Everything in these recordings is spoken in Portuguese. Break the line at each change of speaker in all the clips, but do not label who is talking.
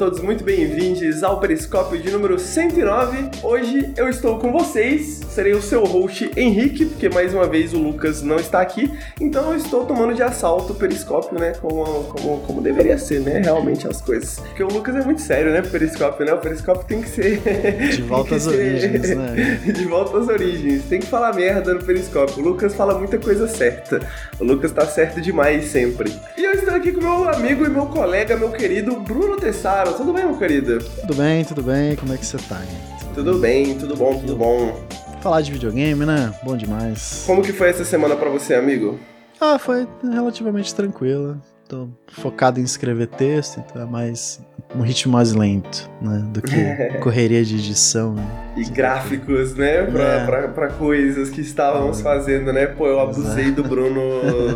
todos muito bem-vindos ao Periscópio de número 109. Hoje eu estou com vocês, serei o seu host Henrique, porque mais uma vez o Lucas não está aqui, então eu estou tomando de assalto o Periscópio, né, como, como, como deveria ser, né, realmente as coisas. Porque o Lucas é muito sério, né, Periscópio, né, o Periscópio tem que ser...
De volta às origens, né?
De volta às origens, tem que falar merda no Periscópio. O Lucas fala muita coisa certa, o Lucas tá certo demais sempre. E eu estou aqui com meu amigo e meu colega, meu querido Bruno Tessaro. Tudo bem, meu querido?
Tudo bem, tudo bem. Como é que você tá, hein?
Tudo bem, tudo bom, tudo bom.
Falar de videogame, né? Bom demais.
Como que foi essa semana pra você, amigo?
Ah, foi relativamente tranquila. Tô focado em escrever texto, então é mais um ritmo mais lento, né? Do que correria de edição. Né?
E gráficos, né? Pra,
É.
pra, pra coisas que estávamos fazendo, né? Pô, eu abusei do Bruno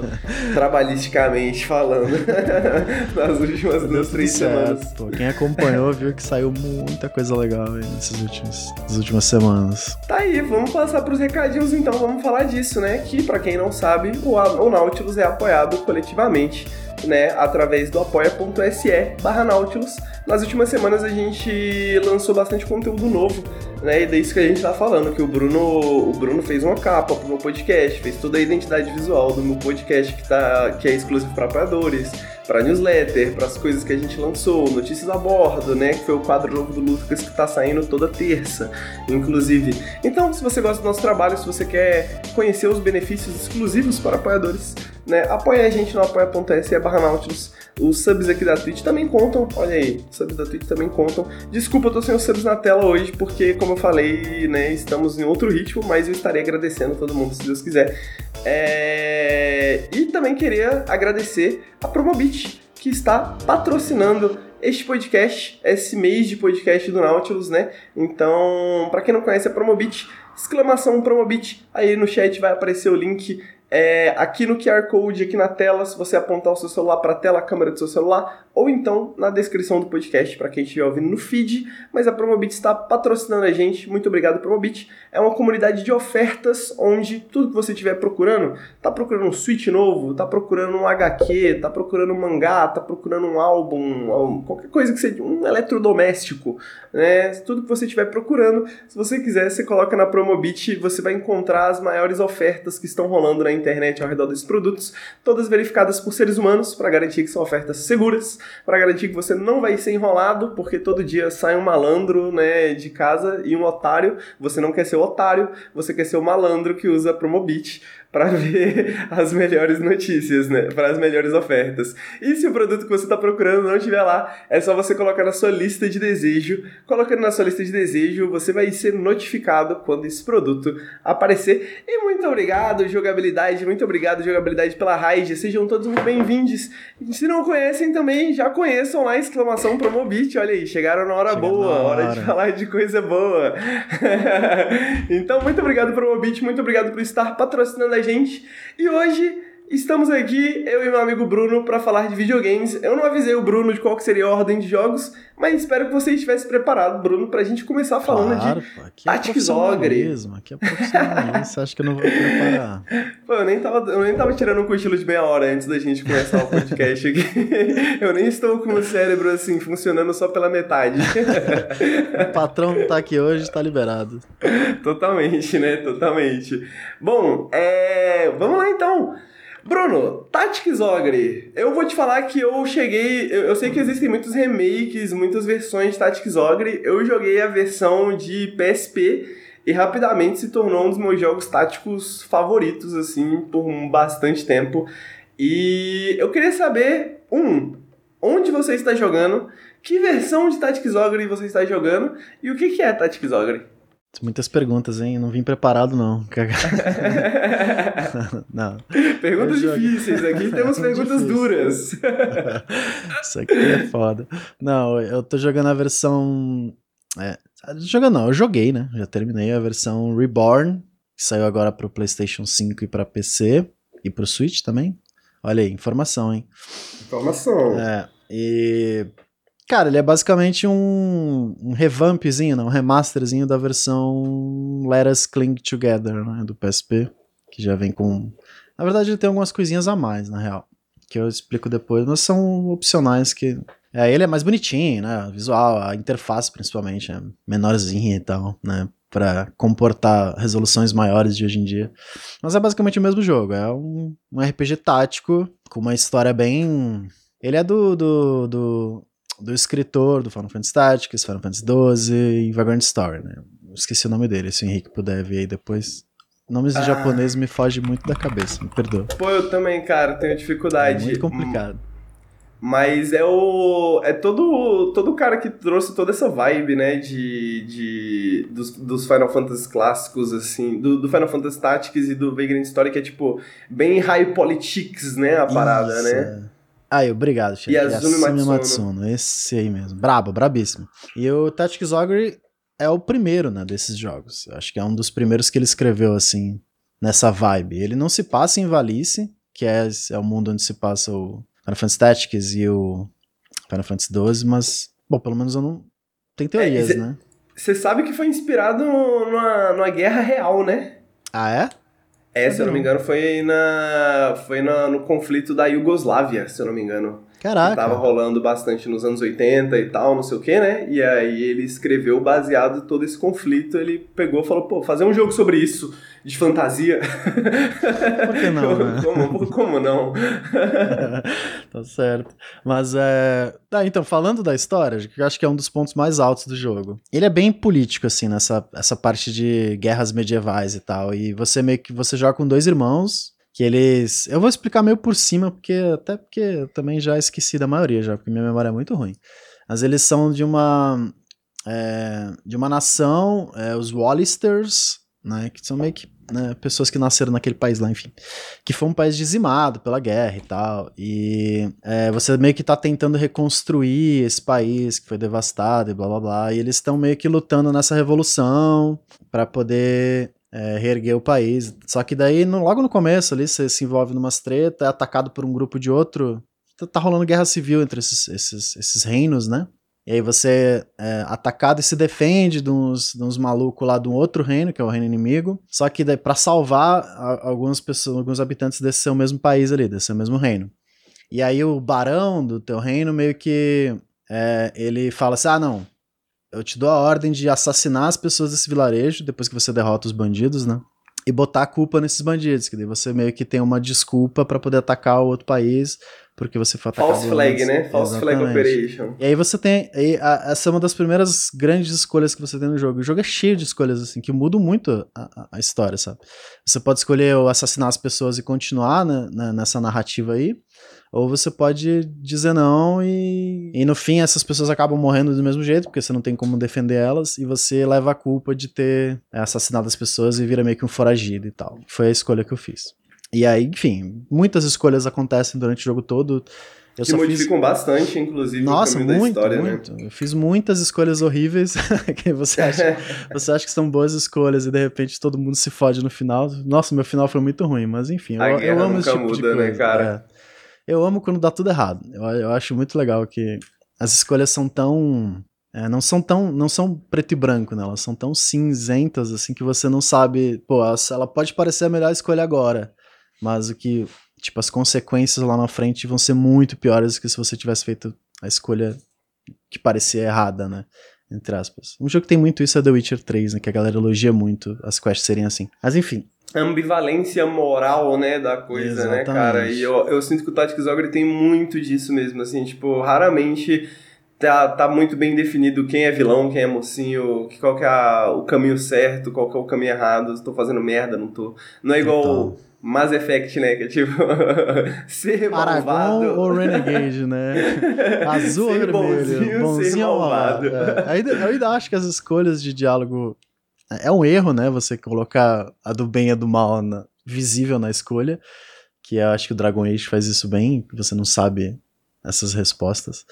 trabalhisticamente falando nas últimas
Deu
duas, três
certo,
semanas.
Pô, quem acompanhou viu que saiu muita coisa legal aí nesses últimos, nas últimas semanas.
Tá aí, vamos passar pros recadinhos então, vamos falar disso, né? Que, pra quem não sabe, o, o Nautilus é apoiado coletivamente, né? Através do apoia.se barra Nautilus. Nas últimas semanas a gente lançou bastante conteúdo novo, né? E daí isso que a gente tá falando, que o Bruno, o Bruno fez uma capa pro meu podcast, fez toda a identidade visual do meu podcast que, tá, que é exclusivo para apoiadores, para newsletter, para as coisas que a gente lançou, notícias a bordo, né? Que foi o quadro novo do Lucas que tá saindo toda terça, inclusive. Então, se você gosta do nosso trabalho, se você quer conhecer os benefícios exclusivos para apoiadores, né? Apoia a gente no apoia.se barra Nautilus. Os subs aqui da Twitch também contam, olha aí, os subs da Twitch também contam. Desculpa, eu tô sem os subs na tela hoje, porque, como eu falei, né, estamos em outro ritmo, mas eu estarei agradecendo todo mundo, se Deus quiser. É, E também queria agradecer a Promobit, que está patrocinando este podcast, esse mês de podcast do Nautilus, né? Então, para quem não conhece a Promobit, exclamação Promobit, aí no chat vai aparecer o link é, aqui no QR Code, aqui na tela, se você apontar o seu celular para a tela, a câmera do seu celular, ou então na descrição do podcast para quem estiver ouvindo no feed. Mas a Promobit está patrocinando a gente. Muito obrigado, Promobit. É uma comunidade de ofertas onde tudo que você estiver procurando, tá procurando um Switch novo, tá procurando um HQ, tá procurando um mangá, tá procurando um álbum, um- qualquer coisa que seja, um eletrodoméstico, né? Tudo que você estiver procurando, se você quiser, você coloca na Promobit, você vai encontrar as maiores ofertas que estão rolando na internet ao redor desses produtos, todas verificadas por seres humanos para garantir que são ofertas seguras, para garantir que você não vai ser enrolado, porque todo dia sai um malandro, né, de casa e um otário. Você não quer ser o otário, você quer ser o malandro que usa Promobit para ver as melhores notícias, né? Para as melhores ofertas. E se o produto que você está procurando não estiver lá, é só você colocar na sua lista de desejo. Colocando na sua lista de desejo, você vai ser notificado quando esse produto aparecer. E muito obrigado, jogabilidade. Muito obrigado, jogabilidade, pela raid. Sejam todos muito bem-vindos. Se não conhecem também, já conheçam lá, exclamação Promobit. Olha aí, chegaram na hora
Chegando
boa,
na
hora de
hora.
falar de coisa boa. então, muito obrigado Promobit, muito obrigado por estar patrocinando a gente. E hoje estamos aqui, eu e meu amigo Bruno, para falar de videogames. Eu não avisei o Bruno de qual seria a ordem de jogos, mas espero que você estivesse preparado, Bruno, pra gente começar falando
claro,
de.
pô, aqui é
Ogre.
profissionalismo, aqui é profissionalismo. Você acha que eu não vou preparar?
Pô, eu nem, tava, eu nem tava tirando um cochilo de meia hora antes da gente começar o podcast aqui. Eu nem estou com o cérebro assim, funcionando só pela metade.
O patrão que tá aqui hoje tá liberado.
Totalmente, né? Totalmente. Bom, é... vamos lá então. Bruno, Tactics Ogre. Eu vou te falar que eu cheguei. Eu, eu sei que existem muitos remakes, muitas versões de Tactics Ogre. Eu joguei a versão de PSP e rapidamente se tornou um dos meus jogos táticos favoritos, assim, por um bastante tempo. E eu queria saber, um, onde você está jogando, que versão de Tactics Ogre você está jogando e o que que é Tactics Ogre?
Muitas perguntas, hein? Não vim preparado, não. não.
Perguntas difíceis, aqui temos perguntas
Difícil.
duras.
Isso aqui é foda. Não, eu tô jogando a versão. É, jogando não, eu joguei, né? Já terminei a versão Reborn, que saiu agora pro PlayStation 5 e pra PC e pro Switch também. Olha aí, informação, hein?
Informação.
É, e. Cara, ele é basicamente um, um revampzinho, né? um remasterzinho da versão Let Us Cling Together, né? Do PSP, que já vem com. Na verdade, ele tem algumas coisinhas a mais, na real, que eu explico depois, mas são opcionais que É, ele é mais bonitinho, né? Visual, a interface principalmente é menorzinha e tal, né? Pra comportar resoluções maiores de hoje em dia. Mas é basicamente o mesmo jogo. É um, um RPG tático com uma história bem. Ele é do, do, do, do escritor do Final Fantasy Tactics, Final Fantasy XII e Vagrant Story, né? Esqueci o nome dele, se o Henrique puder ver aí depois. Nomes ah. de japonês me foge muito da cabeça, me perdoa.
Pô, eu também, cara, tenho dificuldade.
É muito complicado.
Mas é o. É todo todo cara que trouxe toda essa vibe, né? De. de dos, dos Final Fantasy clássicos, assim. Do, do Final Fantasy Tactics e do Vagrant Story, que é tipo. Bem high politics, né? A parada, Isso. né?
Aí, obrigado,
chefe. Yasumi, Yasumi Matsuno. Matsuno.
Esse aí mesmo. Brabo, brabíssimo. E o Tactics Ogre é o primeiro, né, desses jogos. Eu acho que é um dos primeiros que ele escreveu, assim, nessa vibe. Ele não se passa em Valice, que é, é o mundo onde se passa o Final Fantasy Tactics e o Final Fantasy XII, mas, bom, pelo menos eu não... Tem teorias, é, cê, né?
Você sabe que foi inspirado numa, numa guerra real, né?
Ah, é?
É, se eu não me engano, foi na foi na, no conflito da Iugoslávia, se eu não me engano.
Caraca.
Que tava rolando bastante nos anos 80 e tal, não sei o que, né? E aí ele escreveu baseado em todo esse conflito, ele pegou e falou, pô, fazer um jogo sobre isso, de fantasia.
Por que não, né?
como, como não?
tá certo. Mas é... Tá, então, falando da história, que eu acho que é um dos pontos mais altos do jogo. Ele é bem político, assim, nessa essa parte de guerras medievais e tal. E você meio que... Você joga com dois irmãos, que eles. Eu vou explicar meio por cima, porque até porque eu também já esqueci da maioria, já, porque minha memória é muito ruim. Mas eles são de uma. É, de uma nação, é, os Wallisters, né? Que são meio que né, pessoas que nasceram naquele país lá, enfim. Que foi um país dizimado pela guerra e tal. E é, você meio que tá tentando reconstruir esse país que foi devastado e blá blá blá. E eles estão meio que lutando nessa revolução para poder é, reerguer o país. Só que daí, no, logo no começo ali, você se envolve numa treta, é atacado por um grupo de outro. Tá, tá rolando guerra civil entre esses, esses, esses reinos, né? E aí você é atacado e se defende de uns, de uns malucos lá de um outro reino, que é o reino inimigo. Só que para salvar algumas pessoas, alguns habitantes desse seu mesmo país ali, desse seu mesmo reino. E aí o barão do teu reino meio que é, ele fala assim: ah, não, eu te dou a ordem de assassinar as pessoas desse vilarejo depois que você derrota os bandidos, né? E botar a culpa nesses bandidos, que daí você meio que tem uma desculpa para poder atacar o outro país, porque você foi atacado.
False flag, antes. né? False Exatamente. flag operation.
E aí você tem. A, essa é uma das primeiras grandes escolhas que você tem no jogo. O jogo é cheio de escolhas, assim, que mudam muito a, a história, sabe? Você pode escolher assassinar as pessoas e continuar né, nessa narrativa aí. Ou você pode dizer não e, e no fim essas pessoas acabam morrendo do mesmo jeito, porque você não tem como defender elas, e você leva a culpa de ter é, assassinado as pessoas e vira meio que um foragido e tal. Foi a escolha que eu fiz. E aí, enfim, muitas escolhas acontecem durante o jogo todo.
Eu que modificam fiz... bastante, inclusive,
Nossa,
o
muito,
da história,
né? muito. né? Eu fiz muitas escolhas horríveis que você acha, você acha que são boas escolhas e de repente todo mundo se fode no final. Nossa, meu final foi muito ruim, mas enfim, eu, eu, amo esse tipo muda, de né, coisa. Né, cara? É. Eu amo quando dá tudo errado. Eu, eu acho muito legal que as escolhas são tão. É, não são tão. não são preto e branco, né? Elas são tão cinzentas assim que você não sabe. Pô, ela pode parecer a melhor escolha agora. Mas o que. Tipo, as consequências lá na frente vão ser muito piores do que se você tivesse feito a escolha que parecia errada, né? Entre aspas. Um jogo que tem muito isso é The Witcher 3, né? Que a galera elogia muito as quests serem assim. Mas enfim,
ambivalência moral, né, da coisa, Exatamente. né, cara? E eu, eu sinto que o Tactics Ogre tem muito disso mesmo, assim, tipo, raramente tá, tá muito bem definido quem é vilão, quem é mocinho, qual que é a, o caminho certo, qual que é o caminho errado, tô fazendo merda, não tô. Não é igual Total. Mass Effect, né, que é tipo, ser
Paragon
malvado.
ou Renegade, né? Azul ou vermelho, bonzinho, bonzinho ou malvado. É. Ainda, eu ainda acho que as escolhas de diálogo é um erro, né? Você colocar a do bem e a do mal na, visível na escolha. Que eu acho que o Dragon Age faz isso bem, que você não sabe essas respostas.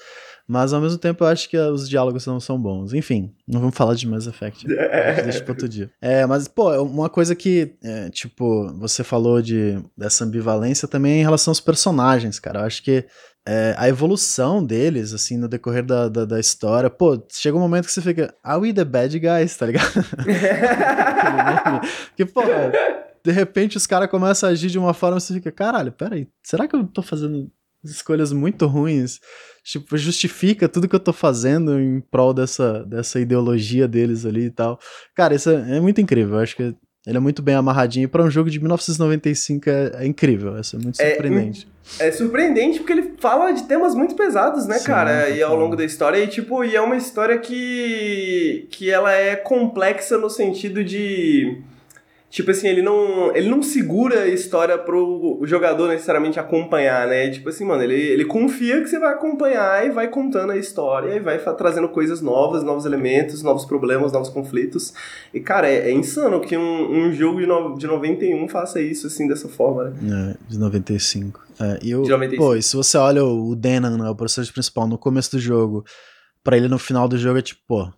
Mas ao mesmo tempo eu acho que os diálogos não são bons. Enfim, não vamos falar de Mass Effect. Deixa para outro dia. É, mas, pô, uma coisa que, é, tipo, você falou de, dessa ambivalência também é em relação aos personagens, cara. Eu acho que é, a evolução deles, assim, no decorrer da, da, da, história, pô, chega um momento que você fica, are we the bad guys, tá ligado? Porque, pô, de repente os caras começam a agir de uma forma você fica, caralho, peraí, será que eu tô fazendo escolhas muito ruins. Tipo, justifica tudo que eu tô fazendo em prol dessa, dessa ideologia deles ali e tal. Cara, isso é, é muito incrível. Eu acho que ele é muito bem amarradinho. para um jogo de 1995 é, é incrível. Isso é muito surpreendente.
É, é, surpreendente porque ele fala de temas muito pesados, né, Sim, cara? E ao longo da história. E, tipo, e é uma história que, que ela é complexa no sentido de tipo assim, ele não, ele não segura a história pro jogador necessariamente acompanhar, né? Tipo assim, mano, ele, ele confia que você vai acompanhar e vai contando a história e vai trazendo coisas novas, novos elementos, novos problemas, novos conflitos. E, cara, é, é insano que um, um jogo de, no, de 91 faça isso, assim, dessa forma,
né? É, de 95. É, e eu, de 95. Pô, e se você olha o Denan, né, o personagem principal, no começo do jogo, para ele no final do jogo é tipo, pô,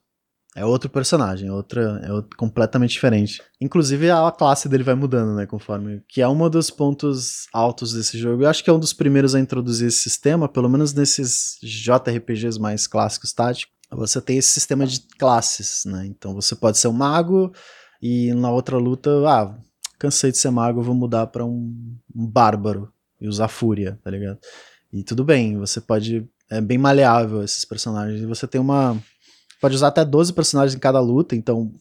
é outro personagem, é outra, é outro, completamente diferente. Inclusive a classe dele vai mudando, né, conforme. Que é um dos pontos altos desse jogo. Eu acho que é um dos primeiros a introduzir esse sistema, pelo menos nesses JRPGs mais clássicos táticos. Você tem esse sistema de classes, né? Então você pode ser um mago e na outra luta, ah, cansei de ser mago, vou mudar para um, um bárbaro e usar fúria, tá ligado? E tudo bem, você pode. É bem maleável esses personagens. E você tem uma pode usar até 12 personagens em cada luta, então,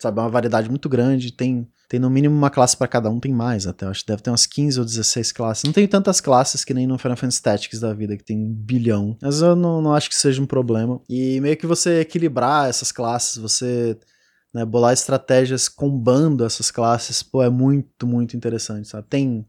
sabe, é uma variedade muito grande. Tem, tem no mínimo uma classe para cada um, tem mais até. Acho que deve ter umas 15 ou 16 classes. Não tem tantas classes que nem no Final Fantasy Tactics da vida, que tem um bilhão. Mas eu não, não acho que seja um problema. E meio que você equilibrar essas classes, você. Né, bolar estratégias combando essas classes, pô, é muito, muito interessante, sabe? Tem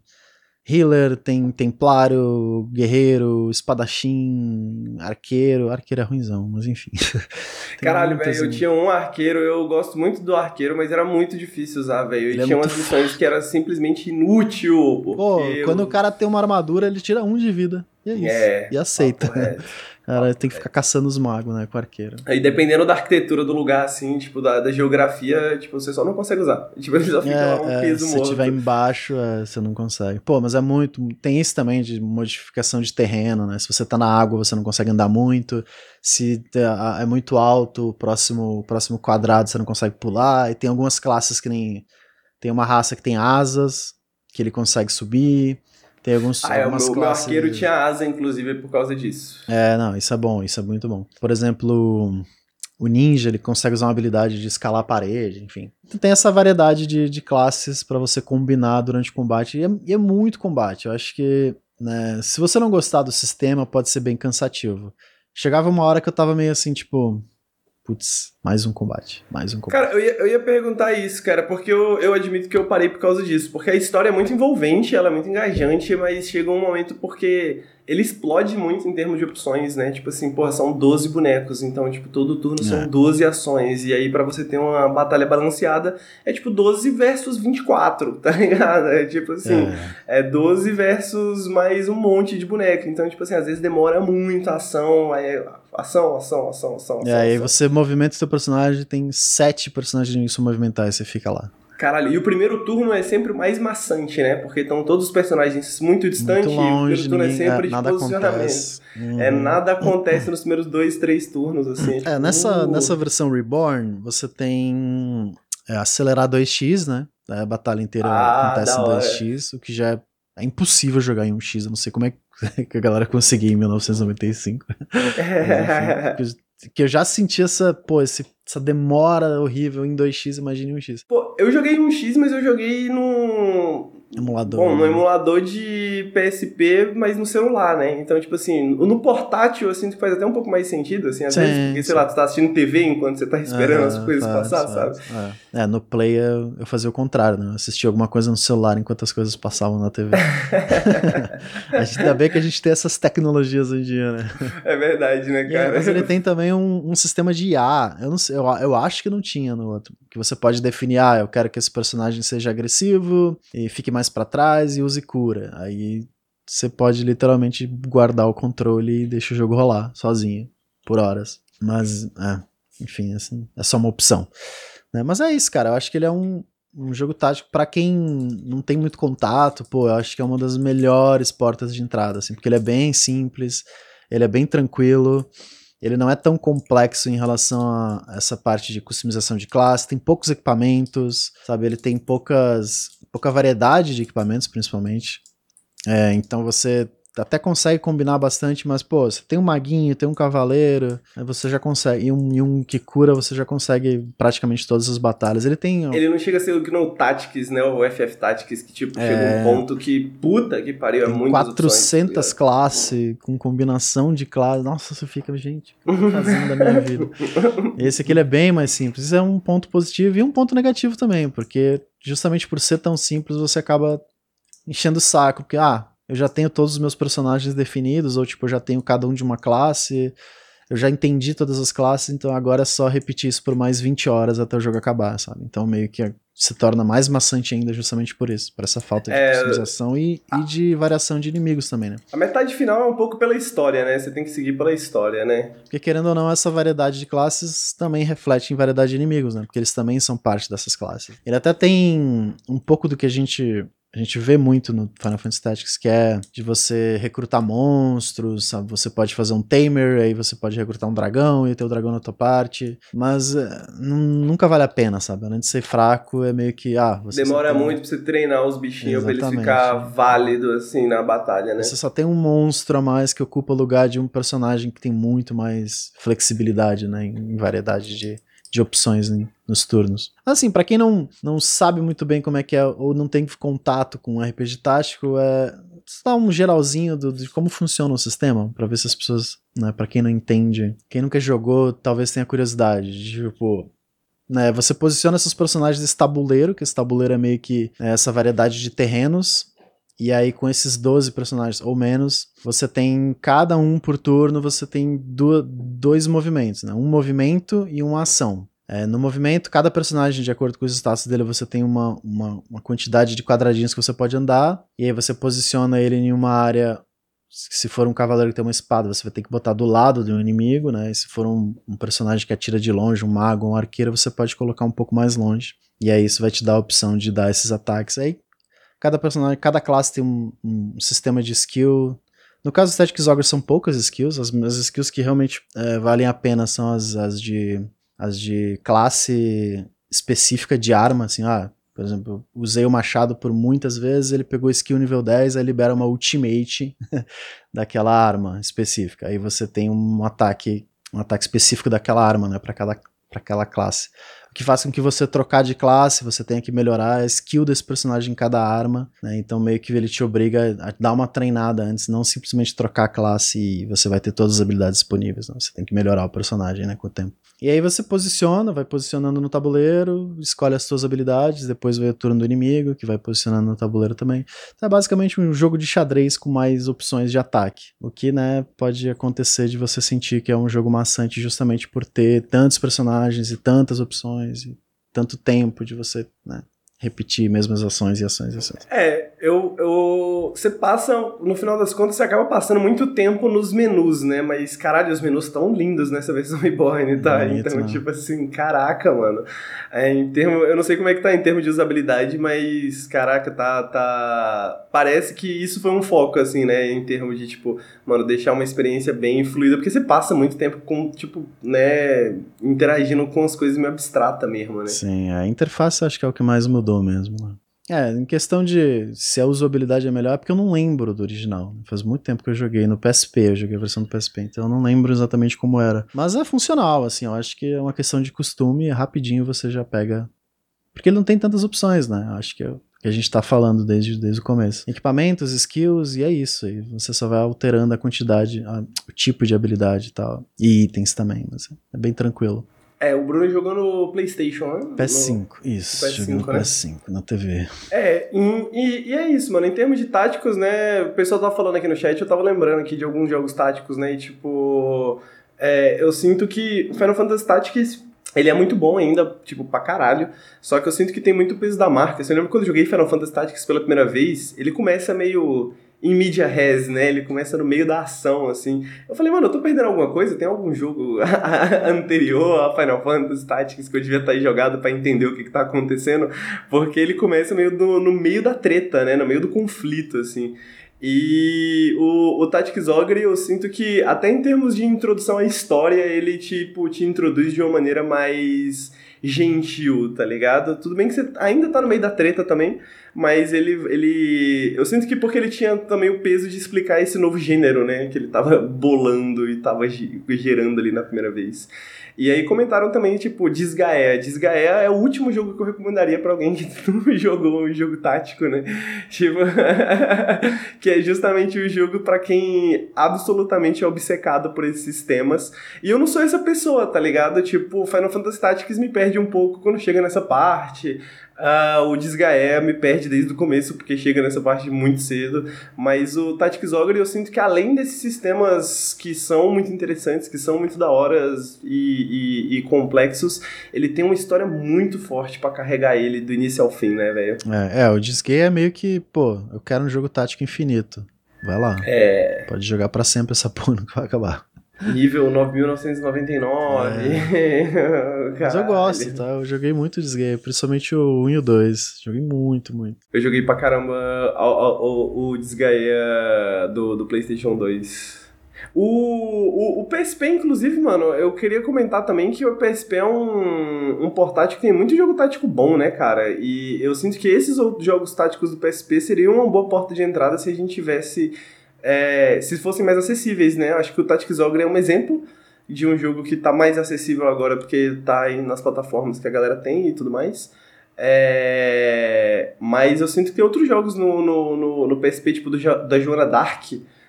healer, tem templário, guerreiro, espadachim, arqueiro. Arqueiro é ruimzão, mas enfim.
Caralho, velho, eu tinha um arqueiro, eu gosto muito do arqueiro, mas era muito difícil usar, velho. E é tinha umas missões que era simplesmente inútil.
Pô, quando o cara tem uma armadura, ele tira um de vida. E é isso. É, e aceita. É. Cara, tem que ficar caçando os magos, né, com arqueiro.
Aí dependendo da arquitetura do lugar, assim, tipo, da, da geografia, tipo, você só não consegue usar. Tipo, ele só fica é, lá um é, peso
se
morto.
Tiver embaixo, é, você não consegue. Pô, mas é muito... Tem isso também de modificação de terreno, né? Se você tá na água, você não consegue andar muito. Se é muito alto, o próximo, próximo quadrado você não consegue pular. E tem algumas classes que nem... Tem uma raça que tem asas, que ele consegue subir. Tem alguns.
Ah, é, o meu, meu arqueiro tinha asa, inclusive, por causa disso.
É, não, isso é bom, isso é muito bom. Por exemplo, o ninja, ele consegue usar uma habilidade de escalar a parede, enfim. Então, tem essa variedade de, de classes para você combinar durante o combate, e é, e é muito combate. Eu acho que, né, se você não gostar do sistema, pode ser bem cansativo. Chegava uma hora que eu tava meio assim, tipo, putz, mais um combate, mais um combate.
Cara, eu ia, eu ia perguntar isso, cara, porque eu, eu admito que eu parei por causa disso, porque a história é muito envolvente, ela é muito engajante, mas chega um momento porque ele explode muito em termos de opções, né? Tipo assim, porra, são 12 bonecos, então, tipo, todo turno é. são 12 ações, e aí para você ter uma batalha balanceada, é tipo 12 versus 24, tá ligado? É tipo assim, é, é 12 versus mais um monte de boneco, então, tipo assim, às vezes demora muito a ação, aí ação, ação, ação, ação.
E aí você movimenta o seu personagem, tem sete personagens se movimentar e você fica lá.
Caralho, e o primeiro turno é sempre o mais maçante, né? Porque estão todos os personagens muito distantes muito longe, e o primeiro turno é ninguém, é sempre é, de posicionamento. Uhum. É, nada acontece nos primeiros dois, três turnos, assim.
É, nessa, uh. nessa versão Reborn, você tem é, acelerar 2x, né? A batalha inteira ah, acontece em 2x, o que já é, é, impossível jogar em 1x. Eu não sei como é que a galera conseguia em 1995. É. Mas, enfim, que eu já senti essa, pô, esse, essa demora horrível em 2x, imagine 1x.
Pô, eu joguei 1x, mas eu joguei no,
Emulador.
Bom, no emulador de PSP, mas no celular, né? Então, tipo assim, no portátil, assim, faz até um pouco mais sentido, assim, às sim, vezes, porque, sei lá, tu tá assistindo TV enquanto você tá esperando as coisas faz, passar, faz,
sabe? É. é. no Play eu, fazia o contrário, né? Eu assistia alguma coisa no celular enquanto as coisas passavam na TV. a gente ainda bem que a gente tem essas tecnologias hoje em dia, né?
É verdade, né, cara?
mas ele tem também um, um sistema de IA. Eu não sei, eu, eu acho que não tinha no outro. Que você pode definir, ah, eu quero que esse personagem seja agressivo e fique mais para trás e use cura. Aí você pode literalmente guardar o controle e deixar o jogo rolar sozinho por horas. Mas, é, enfim, assim, é só uma opção. Né? Mas é isso, cara. Eu acho que ele é um, um jogo tático para quem não tem muito contato. Pô, eu acho que é uma das melhores portas de entrada, assim, porque ele é bem simples, ele é bem tranquilo. Ele não é tão complexo em relação a essa parte de customização de classe, tem poucos equipamentos, sabe? Ele tem poucas pouca variedade de equipamentos, principalmente. É, então você até consegue combinar bastante, mas, pô, você tem um maguinho, tem um cavaleiro, aí você já consegue, e um, e um que cura, você já consegue praticamente todas as batalhas. Ele tem...
Ele não chega a ser o Gnu Tactics, né, o FF Tactics, que, tipo, é... chega um ponto que, puta que pariu, é muito
400 opções, tá classes, com combinação de classes, nossa, você fica, gente, o que eu tô fazendo da minha vida? Esse aqui ele é bem mais simples, isso é um ponto positivo e um ponto negativo também, porque justamente por ser tão simples, você acaba enchendo o saco, porque, ah, eu já tenho todos os meus personagens definidos, ou tipo, eu já tenho cada um de uma classe, eu já entendi todas as classes, então agora é só repetir isso por mais 20 horas até o jogo acabar, sabe? Então meio que se torna mais maçante ainda justamente por isso, por essa falta de é... customização e, e, de variação de inimigos também, né?
A metade final é um pouco pela história, né? Você tem que seguir pela história, né?
Porque querendo ou não, essa variedade de classes também reflete em variedade de inimigos, né? Porque eles também são parte dessas classes. Ele até tem um pouco do que a gente a gente vê muito no Final Fantasy Tactics, que é de você recrutar monstros, sabe? Você pode fazer um tamer, aí você pode recrutar um dragão e ter o dragão na tua parte, mas uh, nunca vale a pena, sabe? Além de ser fraco, é meio que, ah...
Demora tem... muito pra você treinar os bichinhos Exatamente. pra eles ficar válido, assim, na batalha, né?
Você só tem um monstro a mais que ocupa o lugar de um personagem que tem muito mais flexibilidade, né? Em variedade de de opções nos turnos. Assim, para quem não, não sabe muito bem como é que é, ou não tem contato com RPG tático, é dar um geralzinho do, de como funciona o sistema, para ver se as pessoas, né, para quem não entende, quem nunca jogou, talvez tenha curiosidade, tipo, né, você posiciona esses personagens nesse tabuleiro, que esse tabuleiro é meio que né, essa variedade de terrenos, e aí, com esses 12 personagens ou menos, você tem cada um por turno, você tem do, dois movimentos, né? Um movimento e uma ação. É, no movimento, cada personagem, de acordo com os status dele, você tem uma, uma, uma, quantidade de quadradinhos que você pode andar, e aí você posiciona ele em uma área. Se for um cavaleiro que tem uma espada, você vai ter que botar do lado do inimigo, né? E se for um, um personagem que atira de longe, um mago, um arqueiro, você pode colocar um pouco mais longe. E aí isso vai te dar a opção de dar esses ataques. Aí Cada personagem, cada classe tem um, um sistema de skill. No caso do Tactics Ogre são poucas skills, as, as skills que realmente é, valem a pena são as, as, de, as de classe específica de arma, assim, ah, por exemplo, usei o machado por muitas vezes, ele pegou skill nível 10, aí libera uma ultimate daquela arma específica. Aí você tem um ataque, um ataque específico daquela arma, né, para cada para aquela classe que faz com que você trocar de classe, você tenha que melhorar a skill desse personagem em cada arma, né? Então meio que ele te obriga a dar uma treinada antes, não simplesmente trocar a classe e você vai ter todas as habilidades disponíveis, não. Você tem que melhorar o personagem, né, com o tempo. E aí você posiciona, vai posicionando no tabuleiro, escolhe as suas habilidades, depois vai o turno do inimigo, que vai posicionando no tabuleiro também. Então é basicamente um jogo de xadrez com mais opções de ataque. O que, né, pode acontecer de você sentir que é um jogo maçante justamente por ter tantos personagens e tantas opções e tanto tempo de você, né, repetir mesmas ações e ações e ações.
É, eu, eu. Você passa, no final das contas, você acaba passando muito tempo nos menus, né? Mas, caralho, os menus tão lindos nessa versão Reborn, tá? Bonito, então, não. tipo assim, caraca, mano. É, em termo, eu não sei como é que tá em termos de usabilidade, mas, caraca, tá, tá. Parece que isso foi um foco, assim, né? Em termos de, tipo, mano, deixar uma experiência bem fluida, porque você passa muito tempo com, tipo, né, interagindo com as coisas meio abstratas mesmo, né?
Sim, a interface acho que é o que mais mudou mesmo. Né? É, em questão de se a usabilidade é melhor, é porque eu não lembro do original. Faz muito tempo que eu joguei no PSP, eu joguei a versão do PSP, então eu não lembro exatamente como era. Mas é funcional, assim, eu acho que é uma questão de costume, rapidinho você já pega. Porque ele não tem tantas opções, né? Eu acho que é o que a gente tá falando desde, desde o começo. Equipamentos, skills, e é isso. E você só vai alterando a quantidade, a, o tipo de habilidade e tal. E itens também, mas é bem tranquilo.
É, o Bruno jogou no PlayStation, né?
PS5, no... isso. PS5, no né? PS5, na TV.
É, e, e, é isso, mano. Em termos de táticos, né? O pessoal tava falando aqui no chat, eu tava lembrando aqui de alguns jogos táticos, né? E tipo. É, eu sinto que Final Fantasy Tactics ele é muito bom ainda, tipo, pra caralho. Só que eu sinto que tem muito peso da marca. Assim, eu lembro quando eu joguei Final Fantasy Tactics pela primeira vez, ele começa meio em mídia res, né? Ele começa no meio da ação, assim. Eu falei, mano, eu tô perdendo alguma coisa? Tem algum jogo anterior a Final Fantasy Tactics que eu devia estar aí jogado para entender o que, que tá acontecendo? Porque ele começa meio do, no meio da treta, né? No meio do conflito, assim. E o, o Tactics Ogre, eu sinto que, até em termos de introdução à história, ele, tipo, te introduz de uma maneira mais gentil, tá ligado? Tudo bem que você ainda tá no meio da treta também, mas ele, ele. Eu sinto que porque ele tinha também o peso de explicar esse novo gênero, né? Que ele tava bolando e tava gerando ali na primeira vez. E aí comentaram também, tipo, Desgaea. Desgaea é o último jogo que eu recomendaria para alguém que não jogou um jogo tático, né? Tipo, que é justamente o jogo para quem absolutamente é obcecado por esses sistemas. E eu não sou essa pessoa, tá ligado? Tipo, Final Fantasy Tactics me perde um pouco quando chega nessa parte. Uh, o Desgaea me perde desde o começo, porque chega nessa parte muito cedo. Mas o Tactics Ogre eu sinto que além desses sistemas que são muito interessantes, que são muito da horas e, e, e complexos, ele tem uma história muito forte para carregar ele do início ao fim, né, velho?
É, é, o Desgaea é meio que, pô, eu quero um jogo tático infinito. Vai lá.
É.
Pode jogar para sempre essa porra, que vai acabar.
Nível 9999.
É. Mas eu gosto, tá? Eu joguei muito Desgaia, principalmente o 1 e o 2. Joguei muito, muito.
Eu joguei pra caramba o, o, o Desgaia do, do PlayStation 2. O, o, o, PSP, inclusive, mano, eu queria comentar também que o PSP é um, um portátil que tem muito jogo tático bom, né, cara? E eu sinto que esses outros jogos táticos do PSP seriam uma boa porta de entrada se a gente tivesse é, se fossem mais acessíveis, né? Acho que o Tactics Ogre é um exemplo de um jogo que está mais acessível agora porque está aí nas plataformas que a galera tem e tudo mais. É, mas eu sinto que tem outros jogos no, no, no, no PSP, tipo do, da Joana Dark.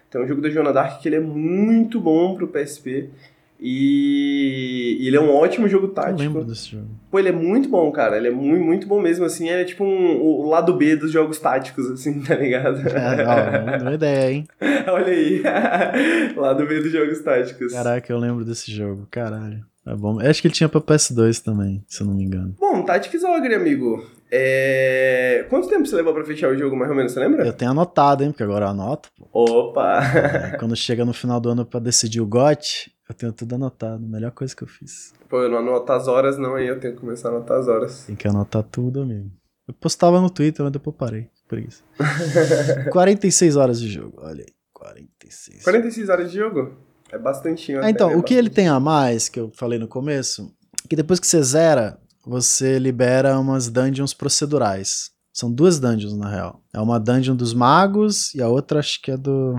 Tem um jogo da Joana Dark que ele é muito bom pro PSP. E, ele é um ótimo jogo tático.
Eu lembro desse jogo.
Pô, ele é muito bom, cara. Ele é muito, muito bom mesmo, assim. Ele é tipo um, o lado B dos jogos táticos, assim, tá ligado?
É, não, ideia, hein?
Olha aí. lado B dos jogos táticos.
Caraca, eu lembro desse jogo. Caralho. É bom. Acho que ele tinha pra PS2 também, se eu não me engano.
Bom, Tactics Ogre, amigo. É... Quanto tempo você levou pra fechar o jogo, mais ou menos, você lembra?
Eu tenho anotado, hein? Porque agora eu anoto.
Opa!
É, quando chega no final do ano pra decidir o GOT, eu tenho tudo anotado, melhor coisa que eu fiz.
Pô, eu não anoto as horas não, aí eu tenho que começar a anotar as horas.
Tem que anotar tudo, amigo. Eu postava no Twitter, mas depois parei, por isso. 46 horas de jogo, olha aí. 46.
46 horas de jogo? É bastante.
Ah, então, é o que ele tem a mais, que eu falei no começo, que depois que você zera, você libera umas dungeons procedurais. São duas dungeons, na real. É uma dungeon dos magos e a outra acho que é do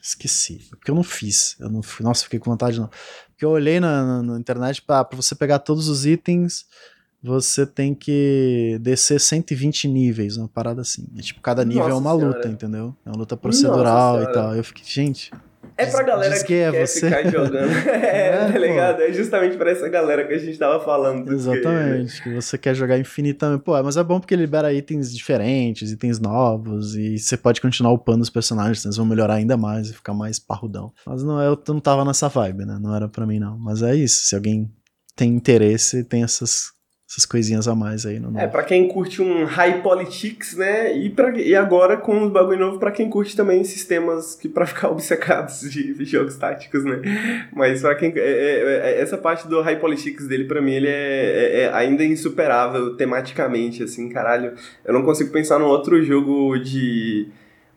esqueci. Porque eu não fiz. Eu não fui, nossa, fiquei com vontade não. Porque eu olhei na, na, na internet para você pegar todos os itens, você tem que descer 120 níveis, uma parada assim. É, tipo, cada nível nossa é uma senhora. luta, entendeu? É uma luta procedural e tal. Eu fiquei, gente,
é pra galera que, que é quer você. ficar jogando. é, é, tá ligado? Pô. É justamente pra essa galera que a gente tava falando.
Exatamente, que, que você quer jogar infinitamente. Pô, mas é bom porque ele libera itens diferentes, itens novos, e você pode continuar upando os personagens, eles vão melhorar ainda mais e ficar mais parrudão. Mas não, eu não tava nessa vibe, né? Não era pra mim, não. Mas é isso, se alguém tem interesse, tem essas essas coisinhas a mais aí no
É, pra quem curte um high politics, né? E, pra, e agora com um bagulho novo pra quem curte também sistemas que pra ficar obcecados de, de jogos táticos, né? Mas pra quem. É, é, é, essa parte do high politics dele, pra mim, ele é, é, é, ainda insuperável tematicamente, assim, caralho. Eu não consigo pensar num outro jogo de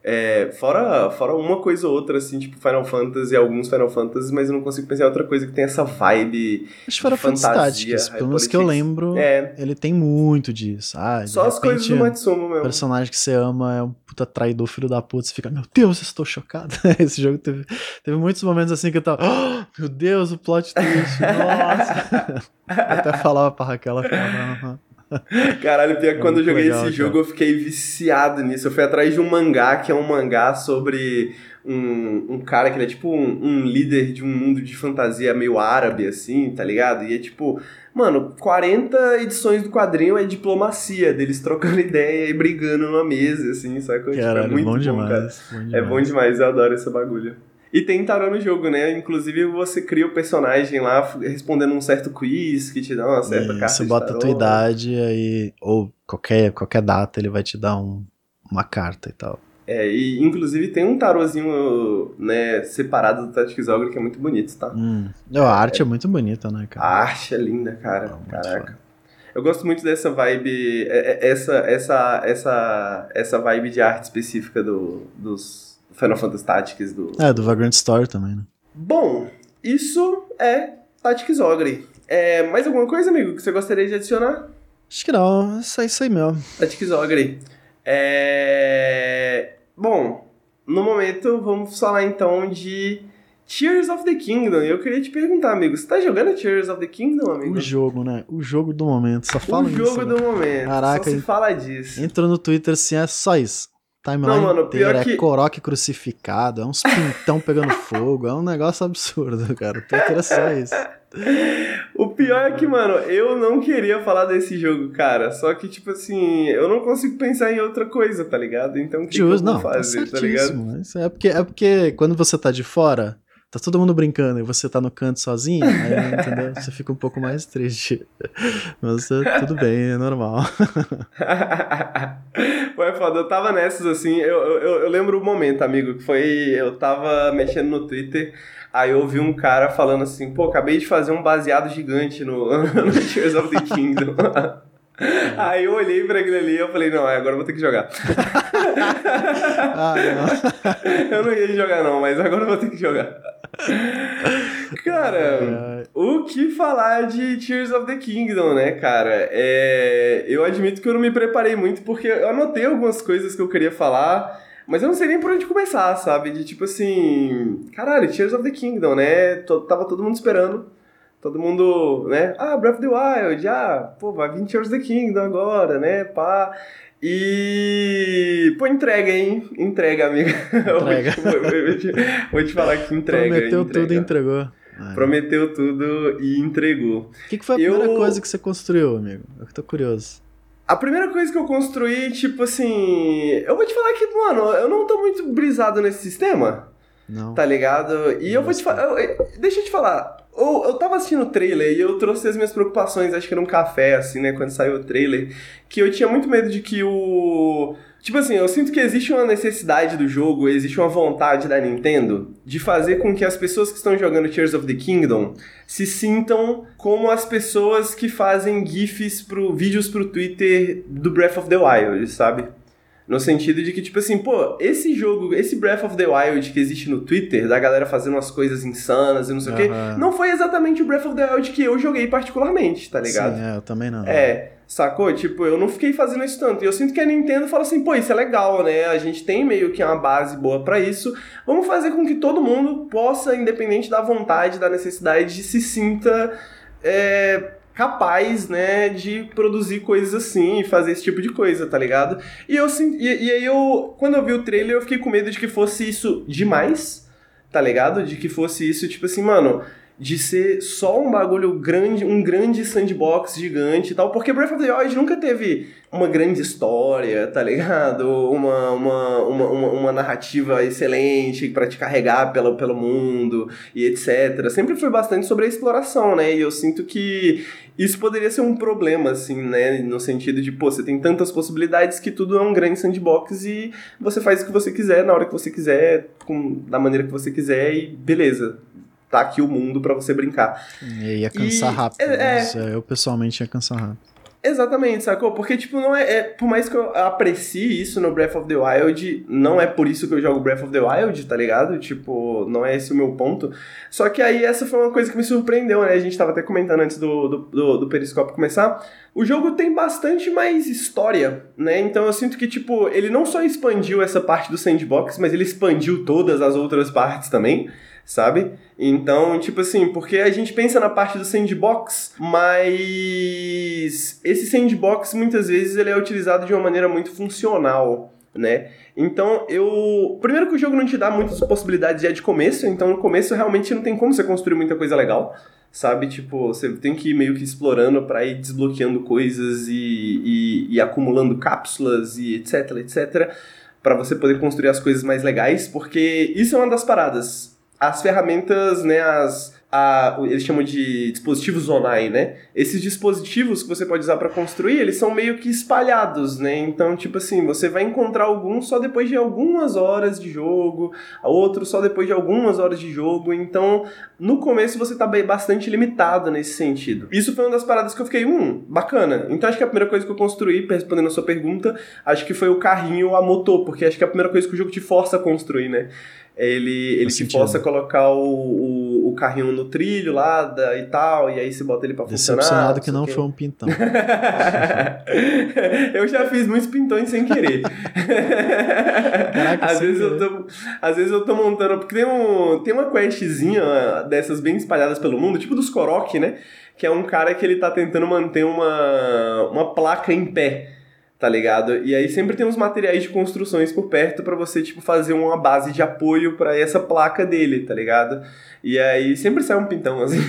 é, fora, fora uma coisa ou outra, assim, tipo Final Fantasy, alguns Final Fantasy, mas eu não consigo pensar em outra coisa que tem essa vibe.
Acho Final Fantasy Tactics, pelo menos que eu lembro, é. ele tem muito disso. Ah,
Só as coisas do Matsumo mesmo. O
personagem que você ama é um puta traidor, filho da puta, você fica, meu Deus, estou chocado. Esse jogo teve, teve muitos momentos assim que eu tava, oh, meu Deus, o plot twist, nossa. eu até falava pra Raquel, ela falava,
Caralho, pior que quando eu joguei legal, esse jogo eu fiquei viciado nisso. Eu fui atrás de um mangá, que é um mangá sobre um, um cara que ele é tipo um, um, líder de um mundo de fantasia meio árabe, assim, tá ligado? E é tipo, mano, 40 edições do quadrinho é diplomacia, deles trocando ideia e brigando numa mesa, assim, sabe? Tipo,
é muito bom, bom demais, cara.
Bom demais. É bom demais, eu adoro esse bagulho. E tem tarô no jogo, né? Inclusive você cria o personagem lá respondendo um certo quiz que te dá uma certa
Isso,
carta.
Você bota a tua idade aí, ou qualquer, qualquer data ele vai te dar um, uma carta e tal.
É, e inclusive tem um tarozinho, né, separado do Tactics Ogre que é muito bonito, tá?
Hum. A arte é, é muito bonita, né, cara?
A arte é linda, cara. É Caraca. Eu gosto muito dessa vibe, é, é, essa, essa, essa, essa vibe de arte específica do, dos, Final Fantasy Tactics do.
É, do Vagrant Story também, né?
Bom, isso é Tactics Ogre. É, mais alguma coisa, amigo, que você gostaria de adicionar?
Acho que não, é isso aí mesmo.
Tati Zogre. É... Bom, no momento vamos falar então de Tears of the Kingdom. Eu queria te perguntar, amigo, você tá jogando Tears of the Kingdom, amigo?
O jogo, né? O jogo do momento, só fala
o
isso.
O jogo
né?
do momento,
Caraca,
só se fala disso.
Entrou no Twitter assim, é só isso. Timeline
Não, mano,
inteira,
pior que-
é coroque crucificado, é uns pintão pegando fogo, é um negócio absurdo, cara. O Twitter é só isso.
O pior é que, mano, eu não queria falar desse jogo, cara. Só que, tipo assim, eu não consigo pensar em outra coisa, tá ligado? Então, o que, que eu
não, tá
fazer, tá ligado?
certíssimo. Isso é porque, é porque quando você tá de fora, tá todo mundo brincando e você tá no canto sozinho, aí, entendeu? Você fica um pouco mais triste. Mas é, tudo bem, é normal.
Pô, é foda, eu tava nessas assim, eu, eu, eu lembro o momento, amigo, que foi. Eu tava mexendo no Twitter, aí eu ouvi um cara falando assim, pô, acabei de fazer um baseado gigante no, no Tears of the Kingdom. Aí eu olhei pra aquilo ali e eu falei, não, agora eu vou ter que jogar.
ah, não.
eu não ia jogar não, mas agora eu vou ter que jogar. Cara, o que falar de Tears of the Kingdom, né, cara? É... Eu admito que eu não me preparei muito, porque eu anotei algumas coisas que eu queria falar, mas eu não sei nem por onde começar, sabe? De tipo assim. Caralho, Tears of the Kingdom, né? Tô- Tava todo mundo esperando. Todo mundo, né? Ah, Breath of the Wild, ah, pô, vai vir Tears of the Kingdom agora, né? Pá. E. Pô, entrega, hein? Entrega, amiga.
Entrega.
vou, te, vou- te- vou te falar que entrega.
Prometeu
entrega.
tudo e entregou. É.
Prometeu tudo e entregou.
O que, que foi a
Eu-
primeira coisa que você construiu, amigo? Eu tô curioso.
A primeira coisa que eu construí, tipo assim. Eu vou te falar que, mano, eu não tô muito brisado nesse sistema,
Não.
tá ligado? E eu vou te falar. Deixa eu te falar. Eu, tava assistindo o trailer e eu trouxe as minhas preocupações, acho que num café, assim, né, quando saiu o trailer, que eu tinha muito medo de que o. Tipo assim, eu sinto que existe uma necessidade do jogo, existe uma vontade da Nintendo de fazer com que as pessoas que estão jogando Tears of the Kingdom se sintam como as pessoas que fazem GIFs pro vídeos pro Twitter do Breath of the Wild, sabe? No sentido de que, tipo assim, pô, esse jogo, esse Breath of the Wild que existe no Twitter, da galera fazendo umas coisas insanas e não sei o quê, não foi exatamente o Breath of the Wild que eu joguei particularmente, tá ligado?
Sim, é, eu também não.
É, sacou? Tipo, eu não fiquei fazendo isso tanto. E eu sinto que a Nintendo fala assim, pô, isso é legal, né? A gente tem meio que uma base boa pra isso. Vamos fazer com que todo mundo possa, independente da vontade, da necessidade, se sinta é, capaz, né, de produzir coisas assim e fazer esse tipo de coisa, tá ligado? E eu e, e aí eu, quando eu vi o trailer, eu fiquei com medo de que fosse isso demais, tá ligado? De que fosse isso, tipo assim, mano, de ser só um bagulho grande, um grande sandbox gigante e tal, porque Breath of the Wild nunca teve uma grande história, tá ligado? Uma, uma, uma, uma, uma narrativa excelente pra te carregar pelo, pelo mundo e etc. Sempre foi bastante sobre a exploração, né? E eu sinto que isso poderia ser um problema, assim, né? No sentido de, pô, você tem tantas possibilidades que tudo é um grande sandbox e você faz o que você quiser, na hora que você quiser, com, da maneira que você quiser e beleza. Tá aqui o mundo pra você brincar.
E ia cansar
E-
rápido.
é- é.
Isso, eu pessoalmente ia cansar rápido.
Exatamente, sacou? Porque, tipo, não é, é- Por mais que eu aprecie isso no Breath of the Wild, não é por isso que eu jogo Breath of the Wild, tá ligado? Tipo, não é esse o meu ponto. Só que aí essa foi uma coisa que me surpreendeu, né? A gente tava até comentando antes do, do, do, do Periscope começar. O jogo tem bastante mais história, né? Então eu sinto que, tipo, ele não só expandiu essa parte do sandbox, mas ele expandiu todas as outras partes também, sabe? Então, tipo assim, porque a gente pensa na parte do sandbox, mas esse sandbox muitas vezes ele é utilizado de uma maneira muito funcional, né? Então, eu. Primeiro que o jogo não te dá muitas possibilidades já de começo, então no começo realmente não tem como você construir muita coisa legal, sabe? Tipo, você tem que ir meio que explorando pra ir desbloqueando coisas e, e, e acumulando cápsulas e etc, etc, pra você poder construir as coisas mais legais, porque isso é uma das paradas as ferramentas, né, as, a, eles chamam de dispositivos online, né? Esses dispositivos que você pode usar para construir, eles são meio que espalhados, né? Então, tipo assim, você vai encontrar alguns só depois de algumas horas de jogo, outro só depois de algumas horas de jogo. Então, no começo você tá bastante limitado nesse sentido. Isso foi uma das paradas que eu fiquei, hum, bacana. Então, acho que a primeira coisa que eu construí, respondendo a sua pergunta, acho que foi o carrinho a motor, porque acho que é a primeira coisa que o jogo te força a construir, né? ele, ele te possa colocar o, o, o, carrinho no trilho lá da, e tal, e aí você bota ele pra funcionar.
Decepcionado que não foi um pintão.
eu já fiz muitos pintões sem querer. Caraca, às, vezes eu tô, às vezes eu tô montando, porque tem, um, tem uma questzinha dessas bem espalhadas pelo mundo, tipo dos Korok, né? Que é um cara que ele tá tentando manter uma, uma placa em pé tá ligado? E aí sempre tem uns materiais de construções por perto para você, tipo, fazer uma base de apoio para essa placa dele, tá ligado? E aí sempre sai um pintão, assim,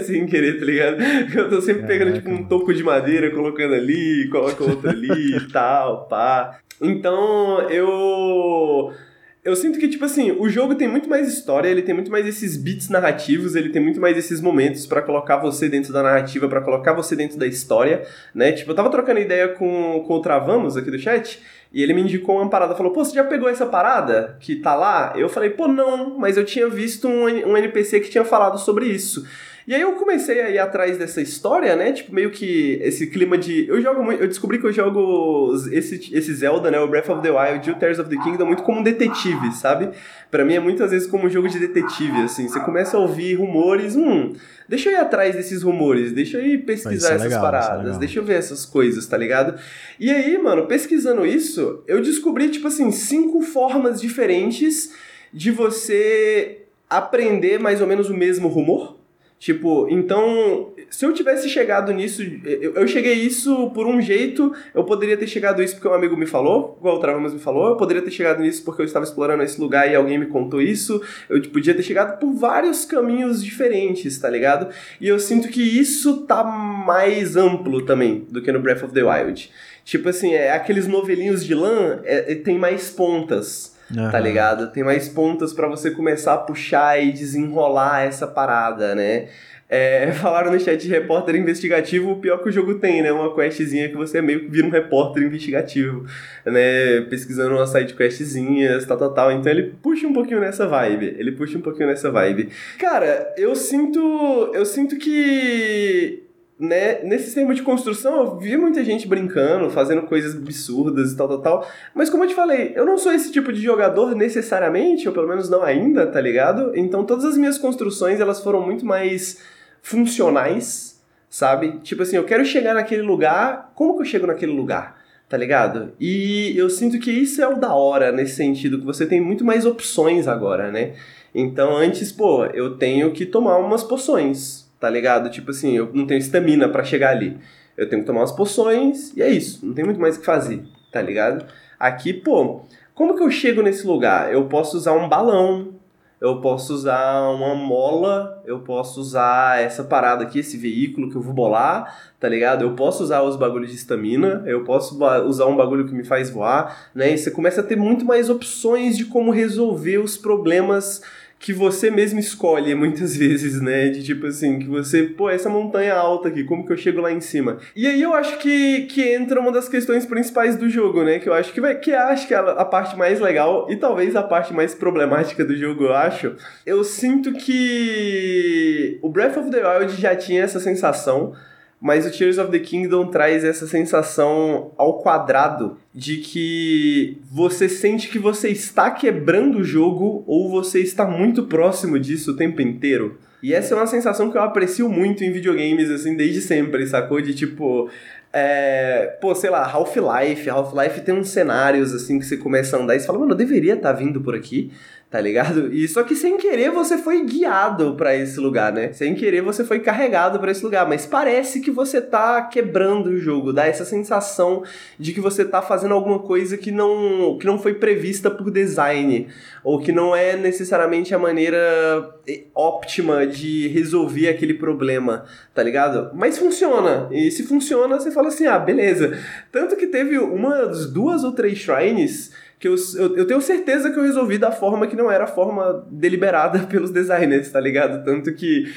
sem querer, tá ligado? Eu tô sempre pegando, tipo, um topo de madeira, colocando ali, coloca outro ali e tal, pá. Então, eu eu sinto que, tipo assim, o jogo tem muito mais história, ele tem muito mais esses beats narrativos, ele tem muito mais esses momentos para colocar você dentro da narrativa, para colocar você dentro da história, né? Tipo, eu tava trocando ideia com, com o Travamos aqui do chat, e ele me indicou uma parada, falou, pô, você já pegou essa parada que tá lá? Eu falei, pô, não, mas eu tinha visto um, um NPC que tinha falado sobre isso. E aí eu comecei a ir atrás dessa história, né? Tipo, meio que esse clima de. Eu jogo muito. Eu descobri que eu jogo esse, esse Zelda, né? O Breath of the Wild e o Tears of the Kingdom muito como um detetive, sabe? Para mim é muitas vezes como um jogo de detetive, assim. Você começa a ouvir rumores, hum, deixa eu ir atrás desses rumores, deixa eu ir pesquisar é essas legal, é paradas, deixa eu ver essas coisas, tá ligado? E aí, mano, pesquisando isso, eu descobri, tipo assim, cinco formas diferentes de você aprender mais ou menos o mesmo rumor Tipo, então, se eu tivesse chegado nisso, eu, eu cheguei isso por um jeito, eu poderia ter chegado isso porque um amigo me falou, igual o Travamas me falou, eu poderia ter chegado nisso porque eu estava explorando esse lugar e alguém me contou isso, eu podia ter chegado por vários caminhos diferentes, tá ligado? E eu sinto que isso tá mais amplo também do que no Breath of the Wild. Tipo assim, é aqueles novelinhos de lã, é, é, tem mais pontas. Uhum. Tá ligado? Tem mais pontas para você começar a puxar e desenrolar essa parada, né? É, falaram no chat de repórter investigativo, o pior que o jogo tem, né? Uma questzinha que você meio que vira um repórter investigativo, né? Pesquisando umas side questzinhas, tal, tal, tal. Então ele puxa um pouquinho nessa vibe. Ele puxa um pouquinho nessa vibe. Cara, eu sinto. Eu sinto que né, nesse sistema de construção eu vi muita gente brincando, fazendo coisas absurdas e tal, tal, tal. Mas como eu te falei, eu não sou esse tipo de jogador necessariamente, ou pelo menos não ainda, tá ligado? Então todas as minhas construções elas foram muito mais funcionais, sabe? Tipo assim, eu quero chegar naquele lugar, como que eu chego naquele lugar? Tá ligado? E eu sinto que isso é o da hora nesse sentido, que você tem muito mais opções agora, né? Então antes, pô, eu tenho que tomar umas poções tá ligado? Tipo assim, eu não tenho estamina para chegar ali. Eu tenho que tomar umas poções e é isso, não tem muito mais o que fazer, tá ligado? Aqui, pô, como que eu chego nesse lugar? Eu posso usar um balão, eu posso usar uma mola, eu posso usar essa parada aqui, esse veículo que eu vou bolar, tá ligado? Eu posso usar os bagulhos de estamina, eu posso usar um bagulho que me faz voar, né? E você começa a ter muito mais opções de como resolver os problemas que você mesmo escolhe muitas vezes, né? De tipo assim, que você, pô, essa montanha alta aqui, como que eu chego lá em cima? E aí eu acho que, que entra uma das questões principais do jogo, né? Que eu acho que vai, que acho que é a, a parte mais legal e talvez a parte mais problemática do jogo, eu acho. Eu sinto que o Breath of the Wild já tinha essa sensação mas o Tears of the Kingdom traz essa sensação ao quadrado de que você sente que você está quebrando o jogo ou você está muito próximo disso o tempo inteiro. E essa é uma sensação que eu aprecio muito em videogames, assim, desde sempre, sacou? De tipo, é, pô, sei lá, Half-Life. Half-Life tem uns cenários assim que você começa a andar e você fala, mano, eu deveria estar tá vindo por aqui tá ligado? E só que sem querer você foi guiado para esse lugar, né? Sem querer você foi carregado para esse lugar, mas parece que você tá quebrando o jogo, dá essa sensação de que você tá fazendo alguma coisa que não que não foi prevista por design ou que não é necessariamente a maneira eh, óptima de resolver aquele problema, tá ligado? Mas funciona. E se funciona, você fala assim: "Ah, beleza". Tanto que teve umas duas ou três shrines que eu, eu, eu, tenho certeza que eu resolvi da forma que não era a forma deliberada pelos designers, tá ligado? Tanto que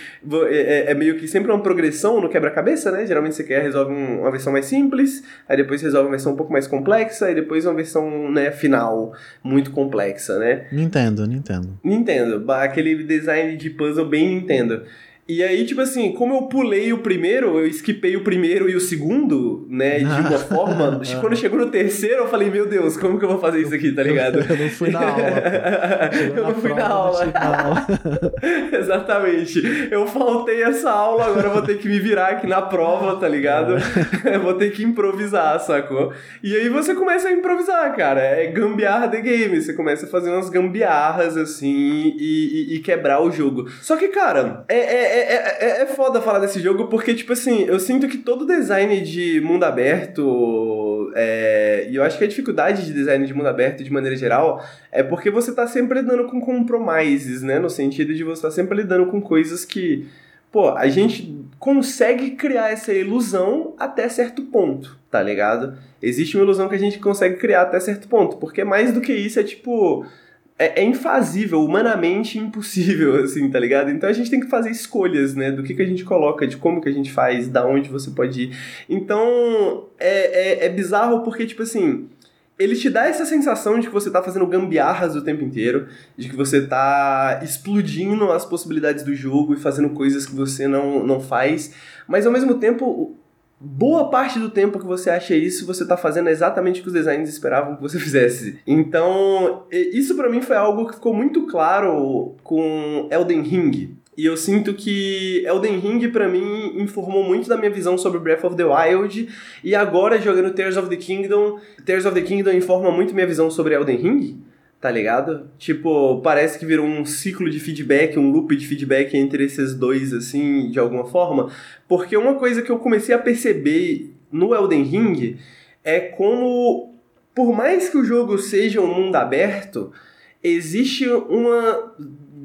é, é, é meio que sempre uma progressão no quebra-cabeça, né? Geralmente você quer resolve uma versão mais simples, aí depois resolve uma versão um pouco mais complexa, e depois uma versão né, final muito complexa, né?
Nintendo, Nintendo.
Nintendo, aquele design de puzzle bem Nintendo. E aí, tipo assim, como eu pulei o primeiro, eu esquipei o primeiro e o segundo, né, de uma forma. quando chegou no terceiro, eu falei, meu Deus, como que eu vou fazer isso aqui, tá ligado?
Eu não fui na aula.
eu não fui na aula. Exatamente. Eu faltei essa aula, agora eu vou ter que me virar aqui na prova, tá ligado? É. vou ter que improvisar, sacou? E aí você começa a improvisar, cara. É gambiarra the game. Você começa a fazer umas gambiarras, assim, e, e, e quebrar o jogo. Só que, cara, é, é, é, é, é foda falar desse jogo porque, tipo assim, eu sinto que todo design de mundo aberto. É, e eu acho que a dificuldade de design de mundo aberto, de maneira geral, é porque você tá sempre lidando com compromises, né? No sentido de você tá sempre lidando com coisas que. Pô, a gente consegue criar essa ilusão até certo ponto, tá ligado? Existe uma ilusão que a gente consegue criar até certo ponto, porque mais do que isso é tipo é, é, infazível, humanamente impossível, assim, tá ligado? Então a gente tem que fazer escolhas, né? Do que, que a gente coloca, de como que a gente faz, da onde você pode ir. Então é, é, é bizarro porque, tipo assim, ele te dá essa sensação de que você tá fazendo gambiarras o tempo inteiro, de que você tá explodindo as possibilidades do jogo e fazendo coisas que você não, não faz, mas ao mesmo tempo boa parte do tempo que você acha isso, você está fazendo exatamente o que os designers esperavam que você fizesse. Então, isso para mim foi algo que ficou muito claro com Elden Ring. E eu sinto que Elden Ring para mim informou muito da minha visão sobre Breath of the Wild e agora jogando Tears of the Kingdom, Tears of the Kingdom informa muito minha visão sobre Elden Ring tá ligado? Tipo, parece que virou um ciclo de feedback, um loop de feedback entre esses dois, assim, de alguma forma. Porque uma coisa que eu comecei a perceber no Elden Ring é como, por mais que o jogo seja um mundo aberto, existe uma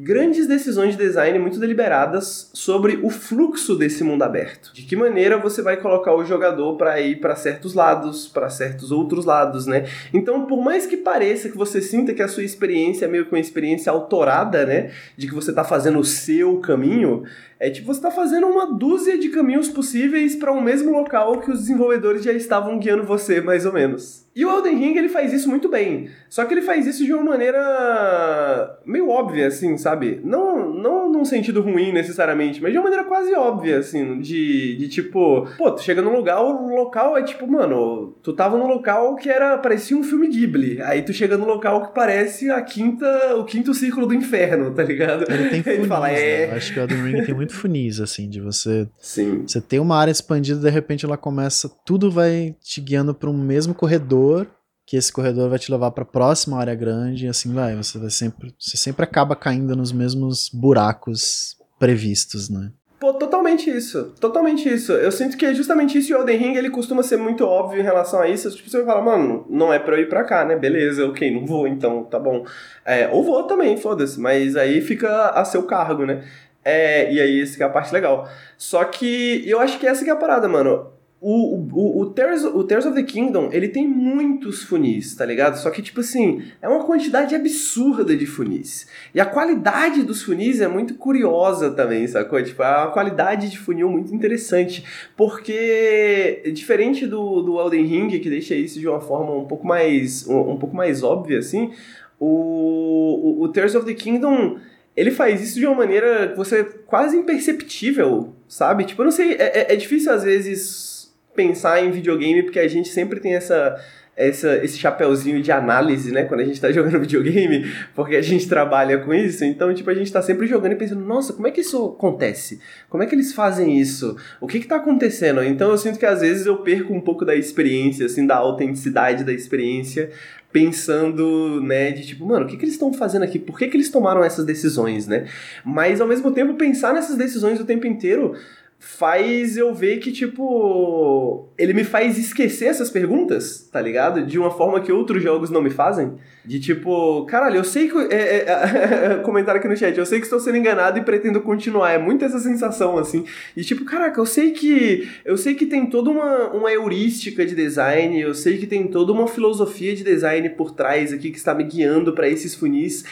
grandes decisões de design muito deliberadas sobre o fluxo desse mundo aberto. De que maneira você vai colocar o jogador para ir para certos lados, para certos outros lados, né? Então, por mais que pareça que você sinta que a sua experiência é meio que uma experiência autorada, né, de que você está fazendo o seu caminho, é tipo você está fazendo uma dúzia de caminhos possíveis para o um mesmo local que os desenvolvedores já estavam guiando você, mais ou menos. E o Elden Ring ele faz isso muito bem. Só que ele faz isso de uma maneira meio óbvia, assim, sabe? Não, não num sentido ruim necessariamente, mas de uma maneira quase óbvia, assim, de, de tipo, pô, tu chega num lugar, o local é tipo, mano, tu tava num local que era parecia um filme Ghibli. Aí tu chega num local que parece a quinta, o quinto círculo do inferno, tá ligado?
Ele tem funis, fala, é... né? Acho que o Elden Ring tem muito funis, assim, de você.
Sim.
Você tem uma área expandida, de repente ela começa, tudo vai te guiando para um mesmo corredor que esse corredor vai te levar para a próxima área grande e assim vai. Você vai sempre, você sempre acaba caindo nos mesmos buracos previstos, né?
Pô, totalmente isso. Totalmente isso. Eu sinto que é justamente isso e o Elden Ring, ele costuma ser muito óbvio em relação a isso. Tipo, você vai falar, mano, não é pra eu ir pra cá, né? Beleza, ok, não vou, então, tá bom. É, ou vou também, foda-se. Mas aí fica a seu cargo, né? É, e aí, essa é a parte legal. Só que eu acho que essa que é a parada, mano o, o, o, Tears, o Tears of the Kingdom, ele tem muitos funis, tá ligado? Só que, tipo assim, é uma quantidade absurda de funis. E a qualidade dos funis é muito curiosa também, sacou? Tipo, é uma qualidade de funil muito interessante. Porque, diferente do, do Elden Ring, que deixa isso de uma forma um pouco mais, um, um pouco mais óbvia, assim, o, o, o Tears of the Kingdom ele faz isso de uma maneira que você quase imperceptível, sabe? Tipo, eu não sei, é, é, é difícil às vezes pensar em videogame, porque a gente sempre tem essa, essa, esse chapéuzinho de análise, né, quando a gente tá jogando videogame, porque a gente trabalha com isso, então, tipo, a gente tá sempre jogando e pensando, nossa, como é que isso acontece? Como é que eles fazem isso? O que que tá acontecendo? Então, eu sinto que às vezes eu perco um pouco da experiência, assim, da autenticidade da experiência, pensando, né, de tipo, mano, o que que eles estão fazendo aqui? Por que que eles tomaram essas decisões, né? Mas, ao mesmo tempo, pensar nessas decisões o tempo inteiro faz eu ver que, tipo, ele me faz esquecer essas perguntas, tá ligado? De uma forma que outros jogos não me fazem. De tipo, caralho, eu sei que. É, é, é, comentário aqui no chat, eu sei que estou sendo enganado e pretendo continuar. É muito essa sensação, assim. De tipo, caraca, eu sei que. Eu sei que tem toda uma, uma heurística de design, eu sei que tem toda uma filosofia de design por trás aqui que está me guiando para esses funis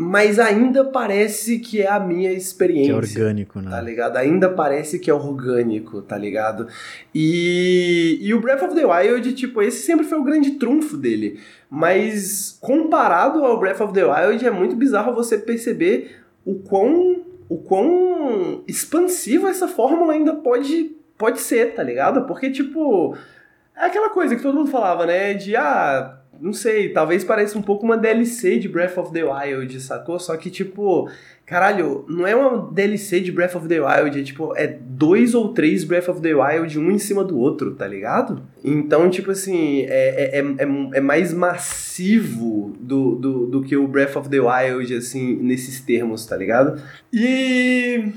mas ainda parece que é a minha experiência. Que é
orgânico, né?
Tá ligado? Ainda parece que é orgânico, tá ligado? E, e o Breath of the Wild, tipo, esse sempre foi o grande trunfo dele. Mas comparado ao Breath of the Wild, é muito bizarro você perceber o quão o quão expansiva essa fórmula ainda pode, pode ser, tá ligado? Porque, tipo, é aquela coisa que todo mundo falava, né? De, ah, não sei, talvez pareça um pouco uma DLC de Breath of the Wild, sacou? Só que, tipo, caralho, não é uma DLC de Breath of the Wild, é tipo, é dois ou três Breath of the Wild, um em cima do outro, tá ligado? Então, tipo assim, é, é, é, é mais massivo do, do, do que o Breath of the Wild, assim, nesses termos, tá ligado? E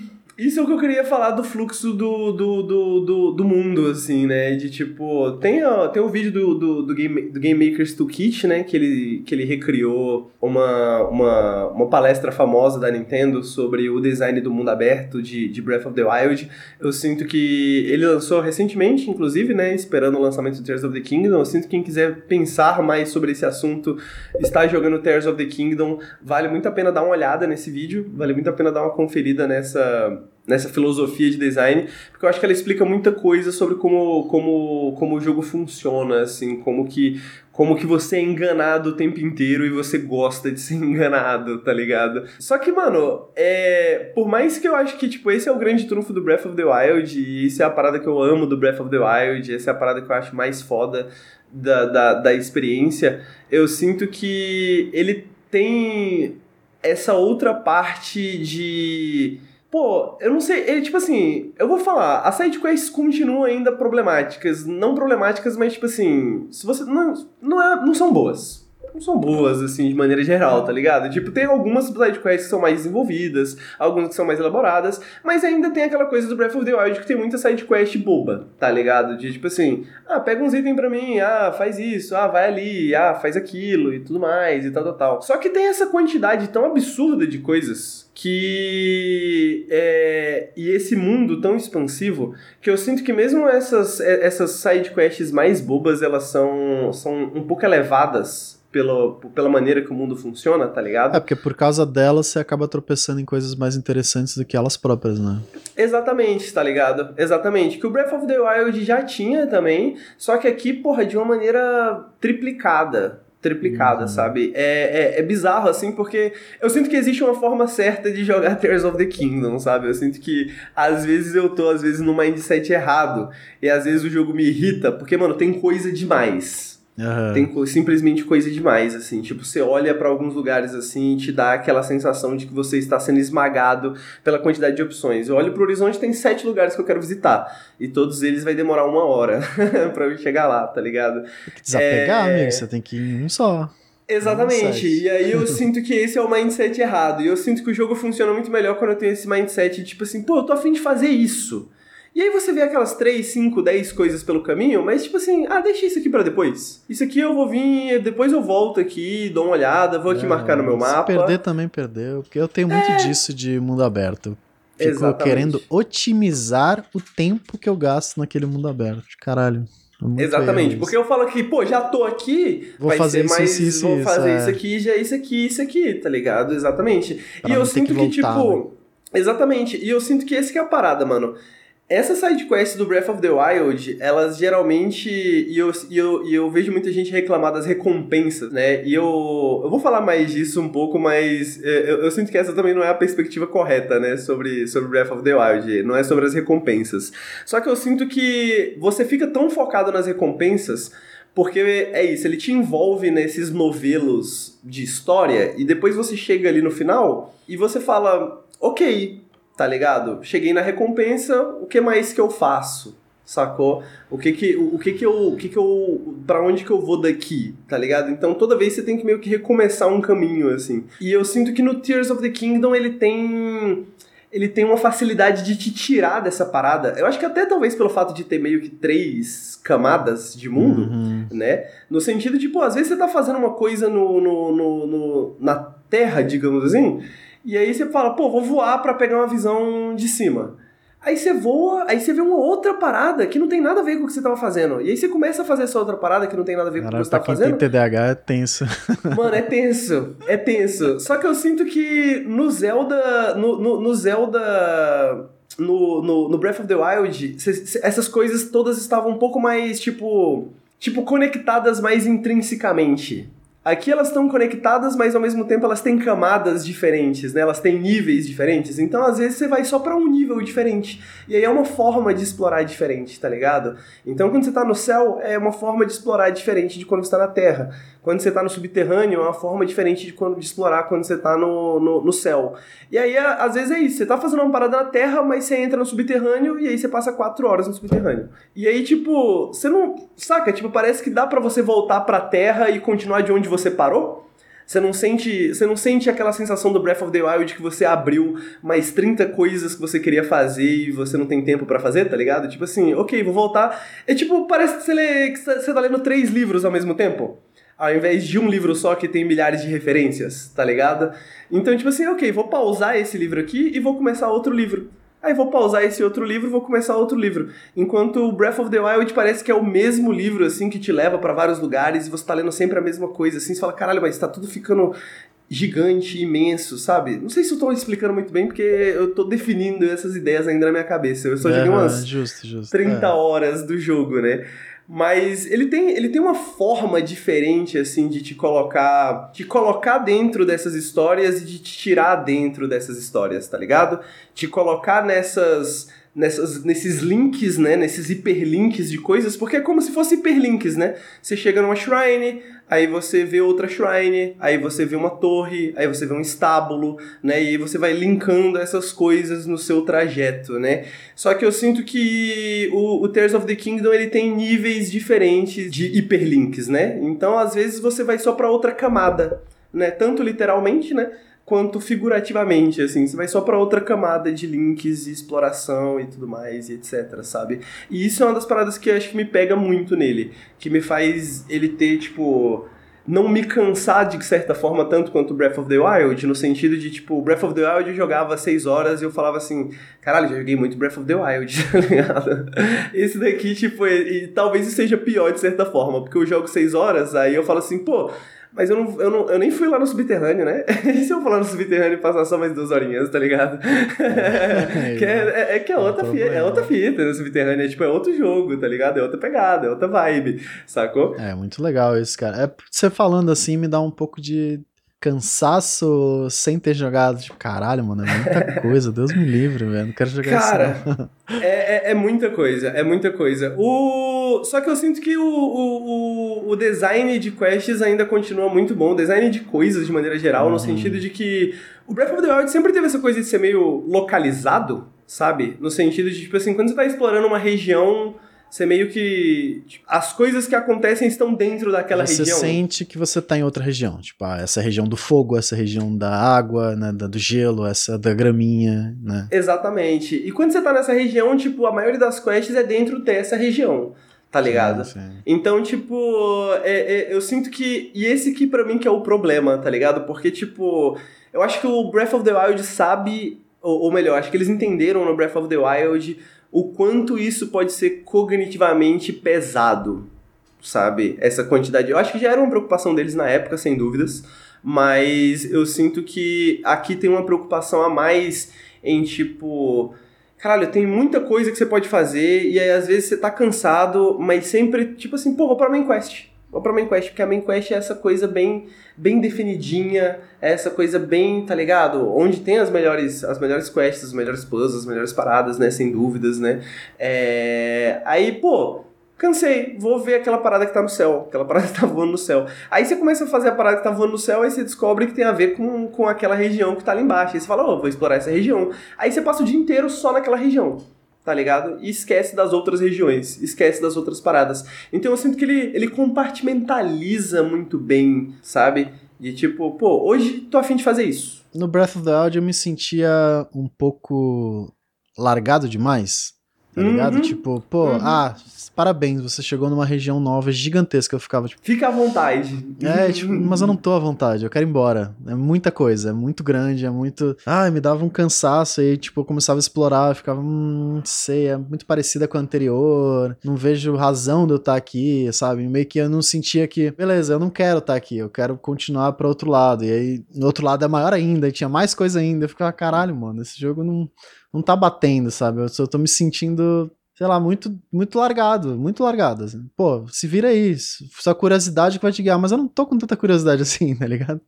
isso é o que eu queria falar do fluxo do, do, do, do, do mundo, assim, né? De tipo, tem, ó, tem o um vídeo do, do, do, Game, do Game Maker's Toolkit, né? Que ele, que ele recriou uma, uma, uma palestra famosa da Nintendo sobre o design do mundo aberto de, de Breath of the Wild. Eu sinto que ele lançou recentemente, inclusive, né? Esperando o lançamento do Tears of the Kingdom. Eu sinto que quem quiser pensar mais sobre esse assunto, está jogando Tears of the Kingdom, vale muito a pena dar uma olhada nesse vídeo, vale muito a pena dar uma conferida nessa nessa filosofia de design, porque eu acho que ela explica muita coisa sobre como, como, como o jogo funciona, assim, como que, como que você é enganado o tempo inteiro e você gosta de ser enganado, tá ligado? Só que, mano, é, por mais que eu acho que, tipo, esse é o grande trunfo do Breath of the Wild, e isso é a parada que eu amo do Breath of the Wild, essa é a parada que eu acho mais foda da, da, da experiência, eu sinto que ele tem essa outra parte de Pô, eu não sei, ele, tipo assim, eu vou falar, as sidequests continuam ainda problemáticas, não problemáticas, mas tipo assim, se você não não, é, não são boas. Não são boas, assim, de maneira geral, tá ligado? Tipo, tem algumas sidequests que são mais desenvolvidas, algumas que são mais elaboradas, mas ainda tem aquela coisa do Breath of the Wild que tem muita sidequest boba, tá ligado? De tipo assim, ah, pega uns itens pra mim, ah, faz isso, ah, vai ali, ah, faz aquilo e tudo mais e tal, tal, tal. Só que tem essa quantidade tão absurda de coisas que é, e esse mundo tão expansivo que eu sinto que mesmo essas essas side quests mais bobas elas são são um pouco elevadas pela, pela maneira que o mundo funciona, tá ligado?
É, porque por causa delas você acaba tropeçando em coisas mais interessantes do que elas próprias, né?
Exatamente, tá ligado? Exatamente. Que o Breath of the Wild já tinha também, só que aqui, porra, de uma maneira triplicada, triplicada, uhum. sabe? É, é, é, bizarro, assim, porque eu sinto que existe uma forma certa de jogar Tears of the Kingdom, sabe? Eu sinto que às vezes eu tô, às vezes, no mindset errado, e às vezes o jogo me irrita, porque, mano, tem coisa demais. Uhum. Tem simplesmente coisa demais, assim. Tipo, você olha para alguns lugares assim e te dá aquela sensação de que você está sendo esmagado pela quantidade de opções. Eu olho pro horizonte tem sete lugares que eu quero visitar. E todos eles vai demorar uma hora para eu chegar lá, tá ligado?
Tem que desapegar, é... amigo. Você tem que ir em um só.
Exatamente. E aí eu sinto que esse é o mindset errado. E eu sinto que o jogo funciona muito melhor quando eu tenho esse mindset, tipo assim, pô, eu tô afim de fazer isso. E aí você vê aquelas 3, 5, 10 coisas pelo caminho, mas tipo assim, ah, deixa isso aqui para depois. Isso aqui eu vou vir, depois eu volto aqui, dou uma olhada, vou aqui é, marcar no meu mapa.
Se perder também perdeu, porque eu tenho muito é... disso de mundo aberto. Fico Exatamente. querendo otimizar o tempo que eu gasto naquele mundo aberto. Caralho.
É Exatamente, porque eu falo que, pô, já tô aqui, vou vai fazer ser mais, isso, isso, vou fazer isso, é. aqui, já isso aqui, isso aqui, tá ligado? Exatamente. Pra e eu sinto que, que tipo, né? exatamente, e eu sinto que esse que é a parada, mano. Essas sidequests do Breath of the Wild, elas geralmente. E eu, e eu, e eu vejo muita gente reclamar das recompensas, né? E eu, eu vou falar mais disso um pouco, mas é, eu, eu, sinto que essa também não é a perspectiva correta, né? Sobre, sobre Breath of the Wild. Não é sobre as recompensas. Só que eu sinto que você fica tão focado nas recompensas. Porque é isso, ele te envolve nesses novelos de história e depois você chega ali no final e você fala, ok, tá ligado? Cheguei na recompensa, o que mais que eu faço? Sacou? O que que, o, que que eu, o que que eu, para onde que eu vou daqui, tá ligado? Então toda vez você tem que meio que recomeçar um caminho, assim. E eu sinto que no Tears of the Kingdom ele tem ele tem uma facilidade de te tirar dessa parada. Eu acho que até talvez pelo fato de ter meio que três camadas de mundo, uhum. né? No sentido de, pô, às vezes você tá fazendo uma coisa no, no, no, no na Terra, digamos assim, e aí você fala, pô, vou voar para pegar uma visão de cima. Aí você voa, aí você vê uma outra parada que não tem nada a ver com o que você tava fazendo. E aí você começa a fazer essa outra parada que não tem nada a ver Caraca, com o que você tava quem fazendo.
Tem TDAH é tenso.
Mano, é tenso. É tenso. Só que eu sinto que no Zelda. No, no, no Zelda. No, no, no, Breath of the Wild, essas coisas todas estavam um pouco mais, tipo. Tipo, conectadas mais intrinsecamente Aqui elas estão conectadas, mas ao mesmo tempo elas têm camadas diferentes, né? Elas têm níveis diferentes. Então, às vezes, você vai só para um nível diferente. E aí é uma forma de explorar diferente, tá ligado? Então, quando você tá no céu, é uma forma de explorar diferente de quando você tá na Terra. Quando você tá no subterrâneo, é uma forma diferente de, quando, de explorar quando você tá no, no, no céu. E aí, às vezes, é isso. Você tá fazendo uma parada na Terra, mas você entra no subterrâneo e aí você passa quatro horas no subterrâneo. E aí, tipo, você não. Saca? Tipo, parece que dá para você voltar pra Terra e continuar de onde você parou? Você não sente, você não sente aquela sensação do Breath of the Wild que você abriu mais 30 coisas que você queria fazer e você não tem tempo para fazer, tá ligado? Tipo assim, ok, vou voltar. É tipo, parece que você, lê, que você tá lendo três livros ao mesmo tempo. Ao invés de um livro só que tem milhares de referências, tá ligado? Então, tipo assim, ok, vou pausar esse livro aqui e vou começar outro livro. Aí vou pausar esse outro livro e vou começar outro livro. Enquanto o Breath of the Wild parece que é o mesmo livro, assim, que te leva para vários lugares e você tá lendo sempre a mesma coisa, assim, você fala, caralho, mas tá tudo ficando gigante, imenso, sabe? Não sei se eu tô explicando muito bem, porque eu tô definindo essas ideias ainda na minha cabeça. Eu só joguei umas
justo, justo,
30 é. horas do jogo, né? Mas ele tem, ele tem uma forma diferente, assim, de te colocar. Te colocar dentro dessas histórias e de te tirar dentro dessas histórias, tá ligado? Te colocar nessas nessas, nesses links, né? Nesses hiperlinks de coisas, porque é como se fosse hiperlinks, né? Você chega numa shrine, aí você vê outra shrine, aí você vê uma torre, aí você vê um estábulo, né? E aí você vai linkando essas coisas no seu trajeto, né? Só que eu sinto que o, o Tears of the Kingdom ele tem níveis diferentes de hiperlinks, né? Então às vezes você vai só para outra camada, né? Tanto literalmente, né? Quanto figurativamente, assim, você vai só para outra camada de links e exploração e tudo mais e etc, sabe? E isso é uma das paradas que acho que me pega muito nele, que me faz ele ter, tipo, não me cansar de certa forma tanto quanto Breath of the Wild, no sentido de, tipo, Breath of the Wild eu jogava 6 horas e eu falava assim, caralho, já joguei muito Breath of the Wild, tá ligado? Esse daqui, tipo, e, e talvez seja pior de certa forma, porque eu jogo 6 horas, aí eu falo assim, pô, mas eu, não, eu, não, eu nem fui lá no subterrâneo, né? E se eu for lá no subterrâneo e passar só mais duas horinhas, tá ligado? que é, é, é, que é outra, fita, é outra fita no subterrâneo. É, tipo, é outro jogo, tá ligado? É outra pegada, é outra vibe, sacou?
É, muito legal isso, cara. É, você falando assim me dá um pouco de cansaço sem ter jogado. Tipo, caralho, mano, é muita coisa. Deus me livre, velho. Não quero jogar
Cara,
isso. Cara,
é, é, é, muita coisa. É muita coisa. O... Só que eu sinto que o, o, o design de quests ainda continua muito bom. O design de coisas, de maneira geral, uhum. no sentido de que o Breath of the Wild sempre teve essa coisa de ser meio localizado, sabe? No sentido de, tipo assim, quando você tá explorando uma região você meio que. Tipo, as coisas que acontecem estão dentro daquela
você
região.
Você sente que você tá em outra região. Tipo, ah, essa região do fogo, essa região da água, né, da, do gelo, essa da graminha, né?
Exatamente. E quando você tá nessa região, tipo, a maioria das quests é dentro dessa região. Tá ligado? Sim, sim. Então, tipo, é, é, eu sinto que. E esse aqui para mim que é o problema, tá ligado? Porque, tipo, eu acho que o Breath of the Wild sabe. Ou, ou melhor, acho que eles entenderam no Breath of the Wild o quanto isso pode ser cognitivamente pesado, sabe? Essa quantidade. Eu acho que já era uma preocupação deles na época, sem dúvidas, mas eu sinto que aqui tem uma preocupação a mais em tipo. Caralho, tem muita coisa que você pode fazer e aí às vezes você tá cansado, mas sempre, tipo assim, pô, vou pra main quest. Vou pra main quest, porque a main quest é essa coisa bem, bem definidinha, é essa coisa bem, tá ligado? Onde tem as melhores, as melhores quests, as melhores puzzles, as melhores paradas, né? Sem dúvidas, né? É... Aí, pô, cansei, vou ver aquela parada que tá no céu, aquela parada que tá voando no céu. Aí você começa a fazer a parada que tá voando no céu, aí você descobre que tem a ver com, com aquela região que tá ali embaixo. Aí você fala, ô, oh, vou explorar essa região. Aí você passa o dia inteiro só naquela região tá ligado? E esquece das outras regiões, esquece das outras paradas. Então eu sinto que ele, ele compartimentaliza muito bem, sabe? De tipo, pô, hoje tô afim de fazer isso.
No Breath of the Wild eu me sentia um pouco largado demais, tá ligado? Uhum. Tipo, pô, uhum. ah, parabéns, você chegou numa região nova gigantesca. Eu ficava tipo.
Fica à vontade.
É, tipo, mas eu não tô à vontade, eu quero ir embora. É muita coisa, é muito grande, é muito. Ai, me dava um cansaço aí, tipo, eu começava a explorar, eu ficava, hum, não sei, é muito parecida com a anterior, não vejo razão de eu estar aqui, sabe? Meio que eu não sentia que, beleza, eu não quero estar aqui, eu quero continuar para outro lado. E aí, no outro lado é maior ainda, e tinha mais coisa ainda. Eu ficava, caralho, mano, esse jogo não, não tá batendo, sabe? Eu, eu tô me sentindo sei lá, muito, muito largado, muito largado. Assim. Pô, se vira aí, sua curiosidade que vai te guiar, mas eu não tô com tanta curiosidade assim, tá ligado?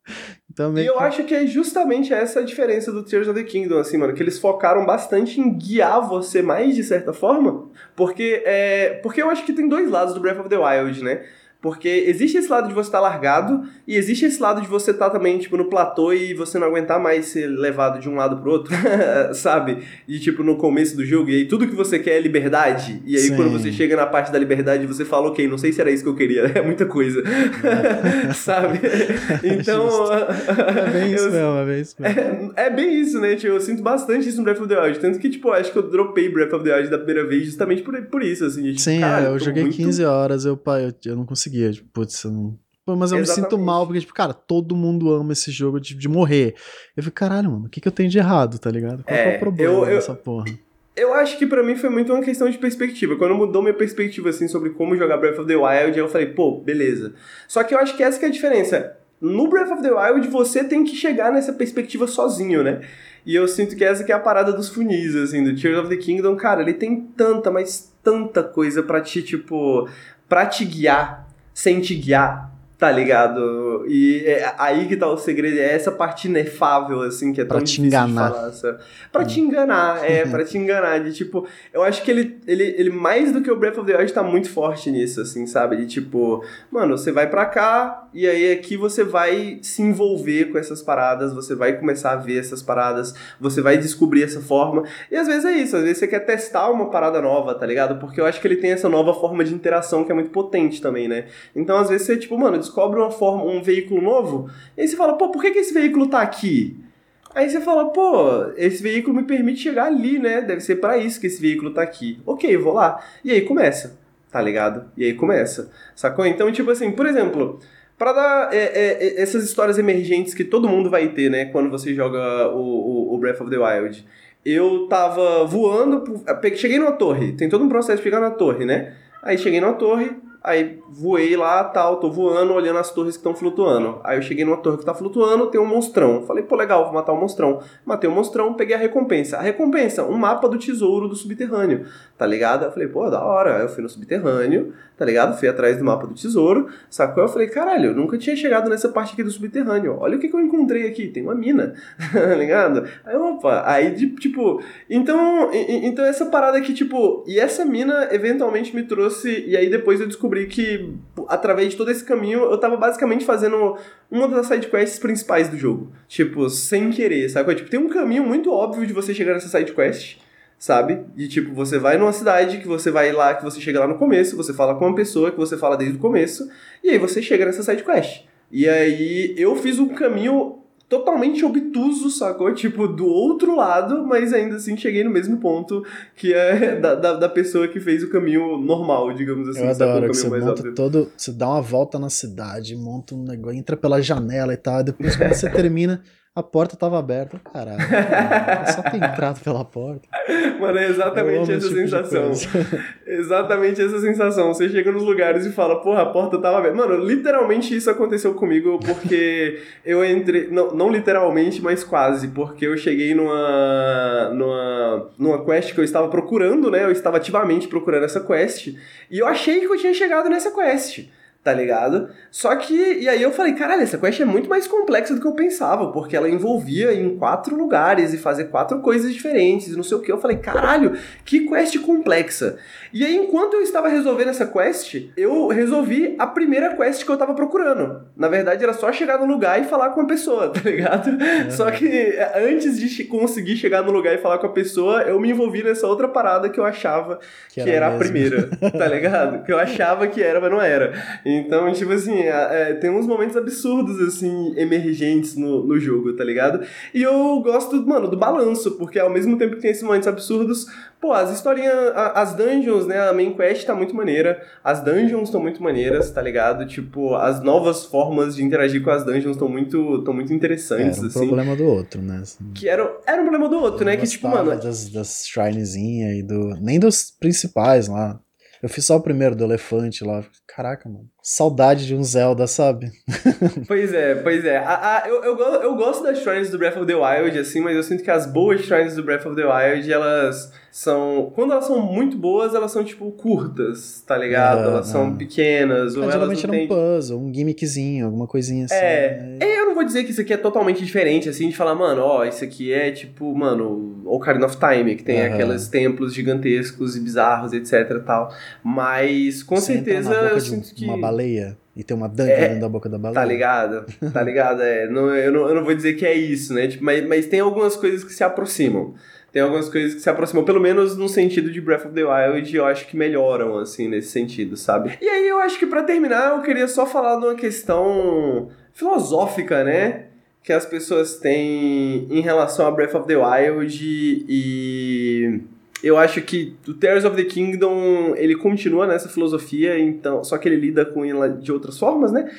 Então, e eu acho que é justamente essa a diferença do Tears of the Kingdom, assim, mano, que eles focaram bastante em guiar você mais de certa forma, porque, é, porque eu acho que tem dois lados do Breath of the Wild, né? Porque existe esse lado de você estar tá largado e existe esse lado de você estar tá também, tipo, no platô e você não aguentar mais ser levado de um lado pro outro, sabe? E, tipo, no começo do jogo, e aí tudo que você quer é liberdade. E aí, Sim. quando você chega na parte da liberdade, você fala, ok, não sei se era isso que eu queria, é muita coisa. sabe? Então.
é bem isso eu, mesmo, é bem isso mesmo.
É, é, bem isso, né? Tipo, eu sinto bastante isso no Breath of the Wild. Tanto que, tipo, acho que eu dropei Breath of the Wild da primeira vez justamente por, por isso, assim. Tipo,
Sim, cara, eu joguei muito... 15 horas, eu, eu, eu não consegui conseguia. Tipo, putz, eu não. Pô, mas eu Exatamente. me sinto mal, porque, tipo, cara, todo mundo ama esse jogo de, de morrer. Eu fico, caralho, mano, o que, que eu tenho de errado, tá ligado? Qual é, é o problema eu, dessa porra?
Eu acho que para mim foi muito uma questão de perspectiva. Quando mudou minha perspectiva, assim, sobre como jogar Breath of the Wild, eu falei, pô, beleza. Só que eu acho que essa que é a diferença. No Breath of the Wild, você tem que chegar nessa perspectiva sozinho, né? E eu sinto que essa que é a parada dos funis, assim, do Tears of the Kingdom. Cara, ele tem tanta, mas tanta coisa para te, tipo, pra te guiar sem te guiar, tá ligado? E é aí que tá o segredo, é essa parte inefável, assim, que é tão pra difícil te enganar. de falar. Sabe? Pra te enganar, é, pra te enganar. De tipo, eu acho que ele, ele, ele mais do que o Breath of the Wild tá muito forte nisso, assim, sabe? De tipo, mano, você vai pra cá, e aí aqui você vai se envolver com essas paradas, você vai começar a ver essas paradas, você vai descobrir essa forma. E às vezes é isso, às vezes você quer testar uma parada nova, tá ligado? Porque eu acho que ele tem essa nova forma de interação que é muito potente também, né? Então às vezes você, tipo, mano, descobre uma forma, um veículo novo, e aí você fala, pô, por que, que esse veículo tá aqui? Aí você fala, pô, esse veículo me permite chegar ali, né? Deve ser para isso que esse veículo tá aqui. Ok, vou lá. E aí começa, tá ligado? E aí começa. Sacou? Então, tipo assim, por exemplo, para dar é, é, é, essas histórias emergentes que todo mundo vai ter, né? Quando você joga o, o, Breath of the Wild. Eu tava voando, cheguei numa torre, tem todo um processo de chegar na torre, né? Aí cheguei numa torre, Aí voei lá, tal, tô voando, olhando as torres que estão flutuando. Aí eu cheguei numa torre que tá flutuando, tem um monstrão. Falei, pô, legal, vou matar o um monstrão. Matei o um monstrão, peguei a recompensa. A recompensa, um mapa do tesouro do subterrâneo, tá ligado? Eu falei, pô, da hora. Eu fui no subterrâneo, tá ligado? Fui atrás do mapa do tesouro, sacou? Eu falei, caralho, eu nunca tinha chegado nessa parte aqui do subterrâneo. Olha o que, que eu encontrei aqui, tem uma mina, tá ligado? Aí, opa, aí, tipo, então, então essa parada aqui, tipo, e essa mina eventualmente me trouxe, e aí depois eu descobri que, através de todo esse caminho, eu tava basicamente fazendo uma das sidequests principais do jogo. Tipo, sem querer, sacou? Tipo, tem um caminho muito óbvio de você chegar nessa sidequest, sabe? E tipo, você vai numa cidade, que você vai lá, que você chega lá no começo, você fala com uma pessoa que você fala desde o começo, e aí você chega nessa side quest. E aí eu fiz um caminho totalmente obtuso, sacou? Tipo, do outro lado, mas ainda assim cheguei no mesmo ponto que é da, da, da pessoa que fez o caminho normal, digamos assim.
Eu adoro que você monta óbvio. todo, você dá uma volta na cidade, monta um negócio, entra pela janela e tal, e depois quando você termina a porta tava aberta. Caralho, só ter entrado pela porta.
Mano, é exatamente essa tipo sensação. exatamente essa sensação. Você chega nos lugares e fala, porra, a porta tava aberta. Mano, literalmente isso aconteceu comigo porque eu entrei. Não, não literalmente, mas quase. Porque eu cheguei numa, numa, numa quest que eu estava procurando, né? Eu estava ativamente procurando essa quest. E eu achei que eu tinha chegado nessa quest tá ligado? Só que, e aí eu falei, caralho, essa quest é muito mais complexa do que eu pensava, porque ela envolvia em quatro lugares e fazer quatro coisas diferentes e não sei o que. Eu falei, caralho, que quest complexa. E aí, enquanto eu estava resolvendo essa quest, eu resolvi a primeira quest que eu tava procurando. Na verdade, era só chegar no lugar e falar com a pessoa, tá ligado? É. Só que é, antes de conseguir chegar no lugar e falar com a pessoa, eu me envolvi nessa outra parada que eu achava que, que era, era a primeira, tá ligado? Que eu achava que era, mas não era. Então, tipo assim, é, tem uns momentos absurdos, assim, emergentes no, no jogo, tá ligado? E eu gosto, mano, do balanço, porque ao mesmo tempo que tem esses momentos absurdos, pô, as historinhas, as dungeons, né, a main quest tá muito maneira, as dungeons estão muito maneiras, tá ligado? Tipo, as novas formas de interagir com as dungeons estão muito, tão muito interessantes,
era um
assim.
problema do outro, né? Assim.
Que era, era um problema do outro, né? Que, tipo, mano...
Das, das shrinezinhas e do... Nem dos principais lá. Eu fiz só o primeiro do elefante lá. Caraca, mano. Saudade de um Zelda, sabe?
pois é, pois é. A, a, eu, eu, eu gosto das shrines do Breath of the Wild, assim, mas eu sinto que as boas shrines do Breath of the Wild, elas são. Quando elas são muito boas, elas são, tipo, curtas, tá ligado? É, elas são pequenas. Ou
é, geralmente
era
tem... um puzzle, um gimmickzinho, alguma coisinha assim.
É. Né? Eu não vou dizer que isso aqui é totalmente diferente, assim, de falar, mano, ó, isso aqui é tipo, mano, Ocarina of Time, que tem uhum. aqueles templos gigantescos e bizarros, etc tal. Mas, com
Você
certeza,
eu
sinto que.
Baleia. E tem uma dungeon é, dentro da boca da baleia.
Tá ligado? Tá ligado? É, não, eu, não, eu não vou dizer que é isso, né? Tipo, mas, mas tem algumas coisas que se aproximam tem algumas coisas que se aproximam, pelo menos no sentido de Breath of the Wild, eu acho que melhoram, assim, nesse sentido, sabe? E aí eu acho que para terminar, eu queria só falar de uma questão filosófica, né? Que as pessoas têm em relação a Breath of the Wild e eu acho que o Tears of the Kingdom, ele continua nessa filosofia, então, só que ele lida com ela de outras formas, né?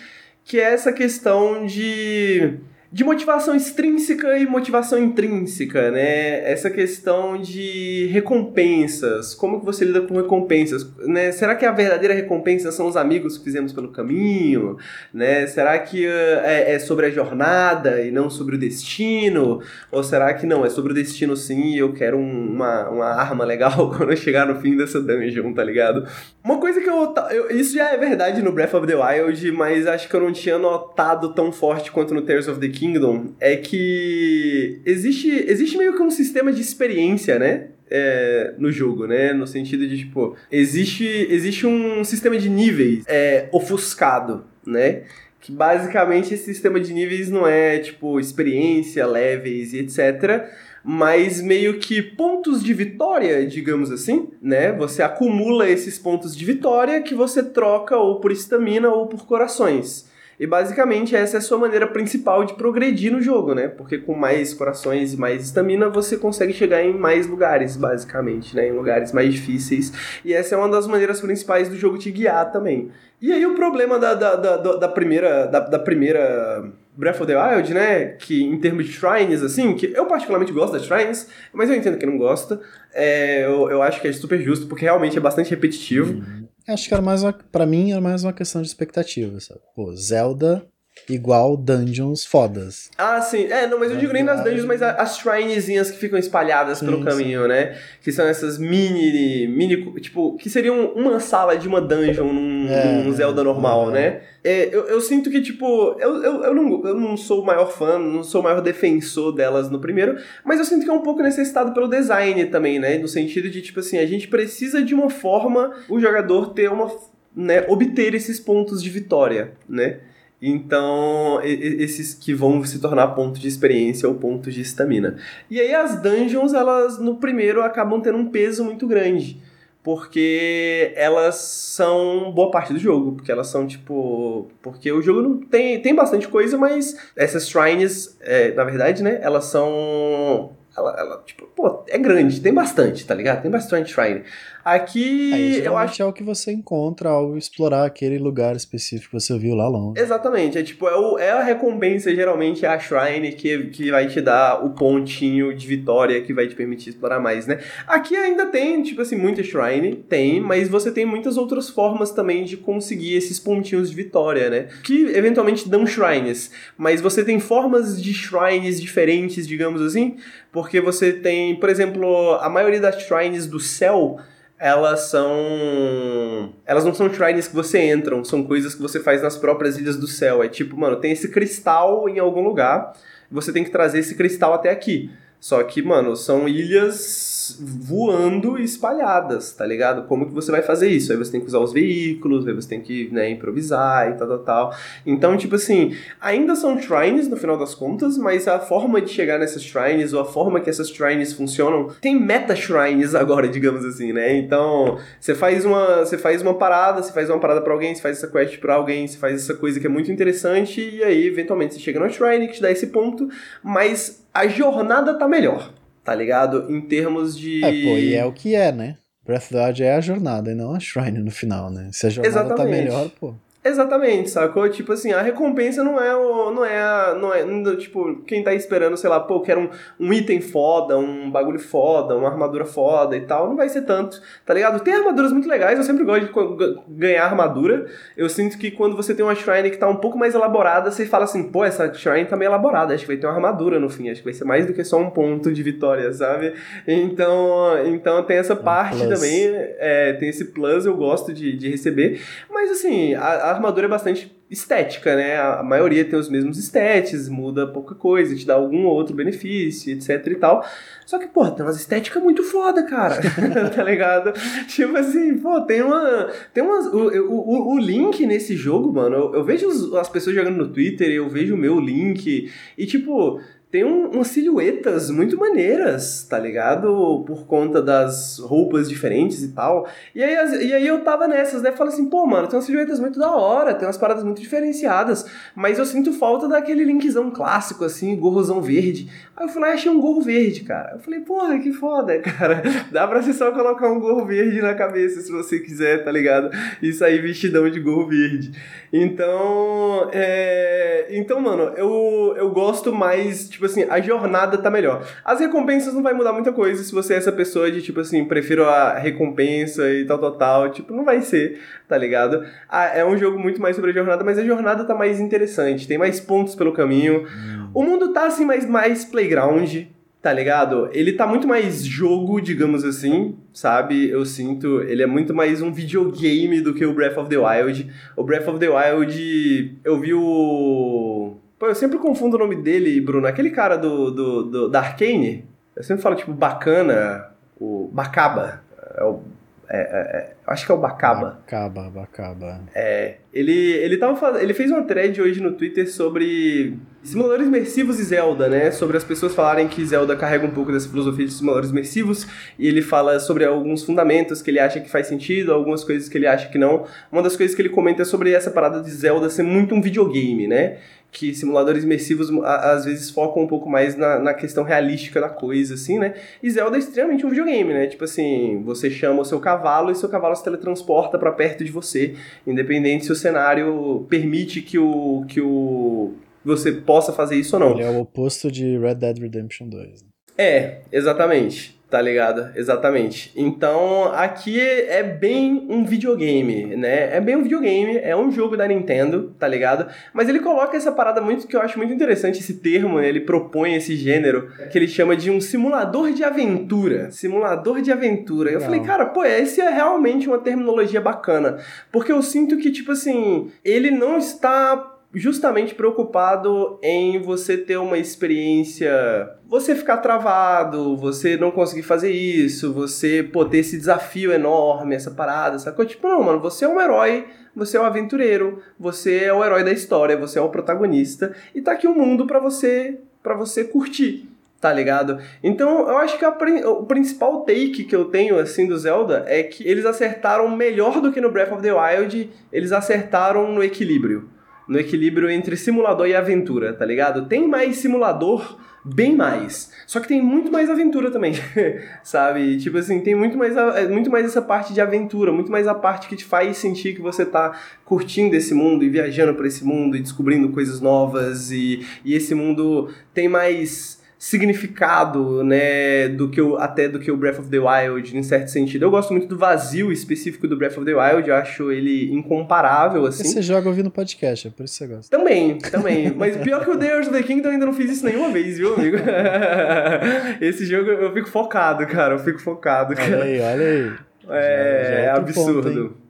Que é essa questão de de motivação extrínseca e motivação intrínseca, né? Essa questão de recompensas, como que você lida com recompensas, né? Será que a verdadeira recompensa são os amigos que fizemos pelo caminho, né? Será que uh, é, é, sobre a jornada e não sobre o destino? Ou será que não, é sobre o destino sim e eu quero um, uma, uma arma legal quando eu chegar no fim dessa dungeon, tá ligado? Uma coisa que eu, eu, Isso já é verdade no Breath of the Wild, mas acho que eu não tinha notado tão forte quanto no Tears of the Kingdom Kingdom é que existe, existe meio que um sistema de experiência, né? É, no jogo, né? No sentido de, tipo, existe, existe um sistema de níveis é, ofuscado, né? Que basicamente esse sistema de níveis não é, tipo, experiência, levels e etc., mas meio que pontos de vitória, digamos assim, né? Você acumula esses pontos de vitória que você troca ou por estamina ou por corações. E basicamente essa é a sua maneira principal de progredir no jogo, né? Porque com mais corações e mais estamina você consegue chegar em mais lugares, basicamente, né? Em lugares mais difíceis. E essa é uma das maneiras principais do jogo te guiar também. E aí o problema da, da, da, da primeira. Da, da primeira. Breath of the Wild, né? Que em termos de shrines, assim, que eu particularmente gosto das shrines, mas eu entendo que não gosta. É, eu, eu acho que é super justo, porque realmente é bastante repetitivo. Uhum.
Acho que era mais uma, pra mim era mais uma questão de expectativa, sabe? Pô, Zelda igual dungeons fodas.
Ah, sim. É, não, mas eu digo nem nas dungeons, mas as shrinezinhas que ficam espalhadas sim, pelo caminho, sim. né? Que são essas mini, mini, tipo, que seriam uma sala de uma dungeon num, é, num Zelda normal, é. né? É, eu, eu sinto que, tipo, eu, eu, eu, não, eu não sou o maior fã, não sou o maior defensor delas no primeiro, mas eu sinto que é um pouco necessitado pelo design também, né? No sentido de, tipo assim, a gente precisa de uma forma o jogador ter uma, né, obter esses pontos de vitória, né? Então, esses que vão se tornar pontos de experiência ou pontos de estamina. E aí as dungeons, elas no primeiro acabam tendo um peso muito grande. Porque elas são boa parte do jogo. Porque elas são tipo. Porque o jogo não tem, tem bastante coisa, mas essas shrines, é, na verdade, né? Elas são ela, ela, tipo, pô, é grande, tem bastante, tá ligado? Tem bastante shrine. Aqui,
Aí,
eu acho.
é o que você encontra ao explorar aquele lugar específico que você viu lá longe.
Exatamente, é tipo, é, o, é a recompensa, geralmente, é a shrine que, que vai te dar o pontinho de vitória que vai te permitir explorar mais, né? Aqui ainda tem, tipo assim, muita shrine, tem, mas você tem muitas outras formas também de conseguir esses pontinhos de vitória, né? Que eventualmente dão shrines, mas você tem formas de shrines diferentes, digamos assim, porque você tem, por exemplo, a maioria das shrines do céu elas são. Elas não são shrines que você entra, são coisas que você faz nas próprias ilhas do céu. É tipo, mano, tem esse cristal em algum lugar, você tem que trazer esse cristal até aqui. Só que, mano, são ilhas voando espalhadas, tá ligado? Como que você vai fazer isso? Aí você tem que usar os veículos, aí você tem que né, improvisar e tal, tal, tal. Então, tipo assim, ainda são shrines no final das contas, mas a forma de chegar nessas shrines, ou a forma que essas shrines funcionam, tem meta shrines agora, digamos assim, né? Então, você faz uma, você faz uma parada, você faz uma parada para alguém, você faz essa quest para alguém, você faz essa coisa que é muito interessante, e aí, eventualmente, você chega no shrine que te dá esse ponto, mas a jornada tá melhor tá ligado? Em termos de.
É, pô, e é o que é, né? Breath of the Wild é a jornada e não a shrine no final, né? Se a jornada tá Exatamente. tá melhor, pô.
Exatamente, sacou? Tipo assim, a recompensa não é o. Não é a. Não é, não, tipo, quem tá esperando, sei lá, pô, quero um, um item foda, um bagulho foda, uma armadura foda e tal. Não vai ser tanto, tá ligado? Tem armaduras muito legais, eu sempre gosto de ganhar armadura. Eu sinto que quando você tem uma shrine que tá um pouco mais elaborada, você fala assim, pô, essa shrine tá meio elaborada, acho que vai ter uma armadura no fim, acho que vai ser mais do que só um ponto de vitória, sabe? Então, então tem essa parte plus. também, é, tem esse plus, eu gosto de, de receber. Mas assim, a, a armadura é bastante estética, né? A maioria tem os mesmos estéticos, muda pouca coisa, te dá algum outro benefício, etc e tal. Só que, pô, tem umas estéticas muito foda, cara. tá ligado? Tipo assim, pô, tem uma. Tem umas. O, o, o link nesse jogo, mano, eu, eu vejo as pessoas jogando no Twitter, eu vejo o meu link, e tipo tem um, umas silhuetas muito maneiras, tá ligado? Por conta das roupas diferentes e tal. E aí, e aí eu tava nessas, né? Falei assim, pô, mano, tem umas silhuetas muito da hora, tem umas paradas muito diferenciadas, mas eu sinto falta daquele linkzão clássico, assim, gorrozão verde. Aí eu fui lá e achei um gorro verde, cara. Eu falei, porra, que foda, cara. Dá pra você só colocar um gorro verde na cabeça se você quiser, tá ligado? E sair vestidão de gorro verde. Então, é... Então, mano, eu, eu gosto mais, tipo assim, a jornada tá melhor. As recompensas não vai mudar muita coisa se você é essa pessoa de, tipo assim, prefiro a recompensa e tal, tal, tal. Tipo, não vai ser, tá ligado? Ah, é um jogo muito mais sobre a jornada, mas a jornada tá mais interessante. Tem mais pontos pelo caminho. Hum. O mundo tá, assim, mais, mais playground, tá ligado? Ele tá muito mais jogo, digamos assim, sabe? Eu sinto, ele é muito mais um videogame do que o Breath of the Wild. O Breath of the Wild, eu vi o... Pô, eu sempre confundo o nome dele, Bruno. Aquele cara do, do, do da Arcane, eu sempre falo, tipo, Bacana, o Bacaba. É o é, é, é, acho que é o Bacaba.
Bacaba, Bacaba.
É. Ele, ele, tava ele fez uma thread hoje no Twitter sobre simuladores imersivos e Zelda, né? Sobre as pessoas falarem que Zelda carrega um pouco dessa filosofia de simuladores imersivos. E ele fala sobre alguns fundamentos que ele acha que faz sentido, algumas coisas que ele acha que não. Uma das coisas que ele comenta é sobre essa parada de Zelda ser muito um videogame, né? Que simuladores imersivos às vezes focam um pouco mais na, na questão realística da coisa, assim, né? E Zelda é extremamente um videogame, né? Tipo assim, você chama o seu cavalo e seu cavalo se teletransporta para perto de você, independente se o cenário permite que o que o você possa fazer isso ou não.
Ele é o oposto de Red Dead Redemption 2. Né?
É, exatamente. Tá ligado? Exatamente. Então, aqui é bem um videogame, né? É bem um videogame, é um jogo da Nintendo, tá ligado? Mas ele coloca essa parada muito que eu acho muito interessante, esse termo, né? ele propõe esse gênero, que ele chama de um simulador de aventura. Simulador de aventura. Eu falei, cara, pô, esse é realmente uma terminologia bacana. Porque eu sinto que, tipo assim, ele não está justamente preocupado em você ter uma experiência, você ficar travado, você não conseguir fazer isso, você pô, ter esse desafio enorme, essa parada, sacou? Tipo, não, mano, você é um herói, você é um aventureiro, você é o herói da história, você é o protagonista e tá aqui o um mundo para você, para você curtir. Tá ligado? Então, eu acho que a, o principal take que eu tenho, assim, do Zelda é que eles acertaram melhor do que no Breath of the Wild, eles acertaram no equilíbrio no equilíbrio entre simulador e aventura, tá ligado? Tem mais simulador, bem mais. Só que tem muito mais aventura também, sabe? Tipo assim, tem muito mais, é, muito mais essa parte de aventura, muito mais a parte que te faz sentir que você tá curtindo esse mundo e viajando para esse mundo e descobrindo coisas novas e, e esse mundo tem mais significado, né, do que o, até do que o Breath of the Wild, em certo sentido. Eu gosto muito do vazio específico do Breath of the Wild, eu acho ele incomparável, assim.
Você joga ouvindo podcast, é por isso que você gosta.
Também, também. Mas pior que o Deus of the Kingdom, eu ainda não fiz isso nenhuma vez, viu, amigo? Esse jogo eu fico focado, cara, eu fico focado, cara.
Olha aí, olha aí.
É, já, já é, é absurdo. Ponto,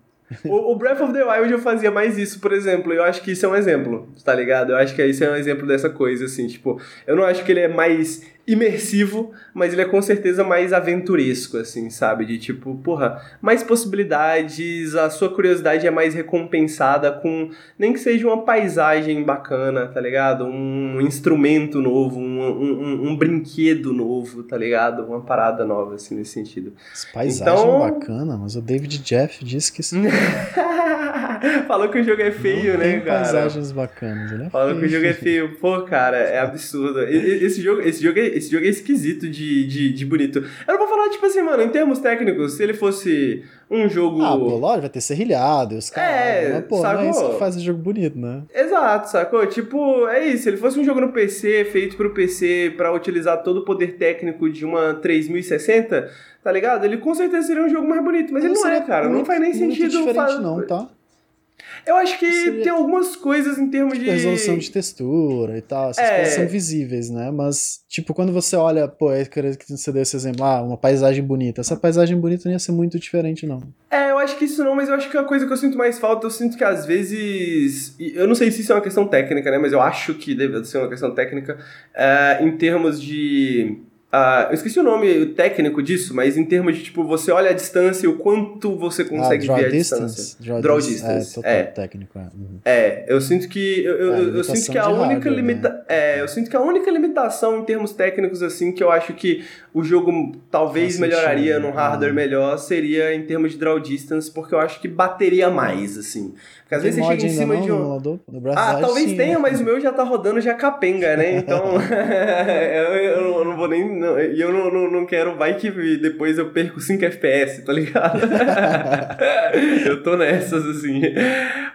o, o, Breath of the Wild eu fazia mais isso, por exemplo. Eu acho que isso é um exemplo, tá ligado? Eu acho que isso é um exemplo dessa coisa, assim, tipo, eu não acho que ele é mais imersivo, mas ele é com certeza mais aventuresco, assim, sabe? De tipo, porra, mais possibilidades, a sua curiosidade é mais recompensada com nem que seja uma paisagem bacana, tá ligado? Um instrumento novo, um, um, um brinquedo novo, tá ligado? Uma parada nova, assim, nesse sentido.
Paisagem então... bacana, mas o David Jeff disse que.
Falou que o jogo é feio,
não
né,
tem
cara?
paisagens bacanas. Ele é
Falou
feio.
que o jogo é feio. Pô, cara, é absurdo. Esse jogo, esse jogo, é, esse jogo é esquisito de, de, de bonito. Eu não vou falar, tipo assim, mano, em termos técnicos, se ele fosse um jogo.
Ah, pô, lógico, vai ter serrilhado, os caras.
É,
mas, pô, não é isso
sacou?
que faz o jogo bonito, né?
Exato, sacou? Tipo, é isso. Se ele fosse um jogo no PC, feito pro PC pra utilizar todo o poder técnico de uma 3060, tá ligado? Ele com certeza seria um jogo mais bonito. Mas ele não é, cara. Não faz nem sentido.
diferente,
fa-
não, tá?
Eu acho que
Seria-
tem algumas coisas em termos de.
Tipo, resolução de textura e tal, essas
É.
coisas são visíveis, né? Mas, tipo, quando você olha, pô, é que você deu esse exemplo, ah, uma paisagem bonita. Essa paisagem bonita não ia ser muito diferente, não.
É, eu acho que isso não, mas eu acho que a coisa que eu sinto mais falta, eu sinto que às vezes. Eu não sei se isso é uma questão técnica, né? Mas eu acho que deve ser uma questão técnica. é, em termos de. Ah, eu esqueci o nome técnico disso, mas em termos de, tipo, você olha a distância e o quanto você consegue
ah,
ver a
distance.
distância.
Draw,
Draw
distance.
distance,
É,
é.
técnico, é. Uhum.
É, eu sinto que. Eu, eu,
É,
eu sinto que a única
hardware,
limita...
né?
É, eu sinto que a única limitação em termos técnicos, assim, que eu acho que o jogo talvez melhoraria num hardware
né?
melhor seria em termos de draw distance, porque eu acho que bateria mais, assim. Porque às vezes
Tem
você chega em cima
ainda
de
não,
um. Ah, talvez
sim,
tenha,
né?
mas o meu já tá rodando já capenga, né? Então, eu, não- eu não vou nem. Não- E eu não, não, não quero, vai que depois eu perco 5 FPS, tá ligado? eu tô nessas, assim.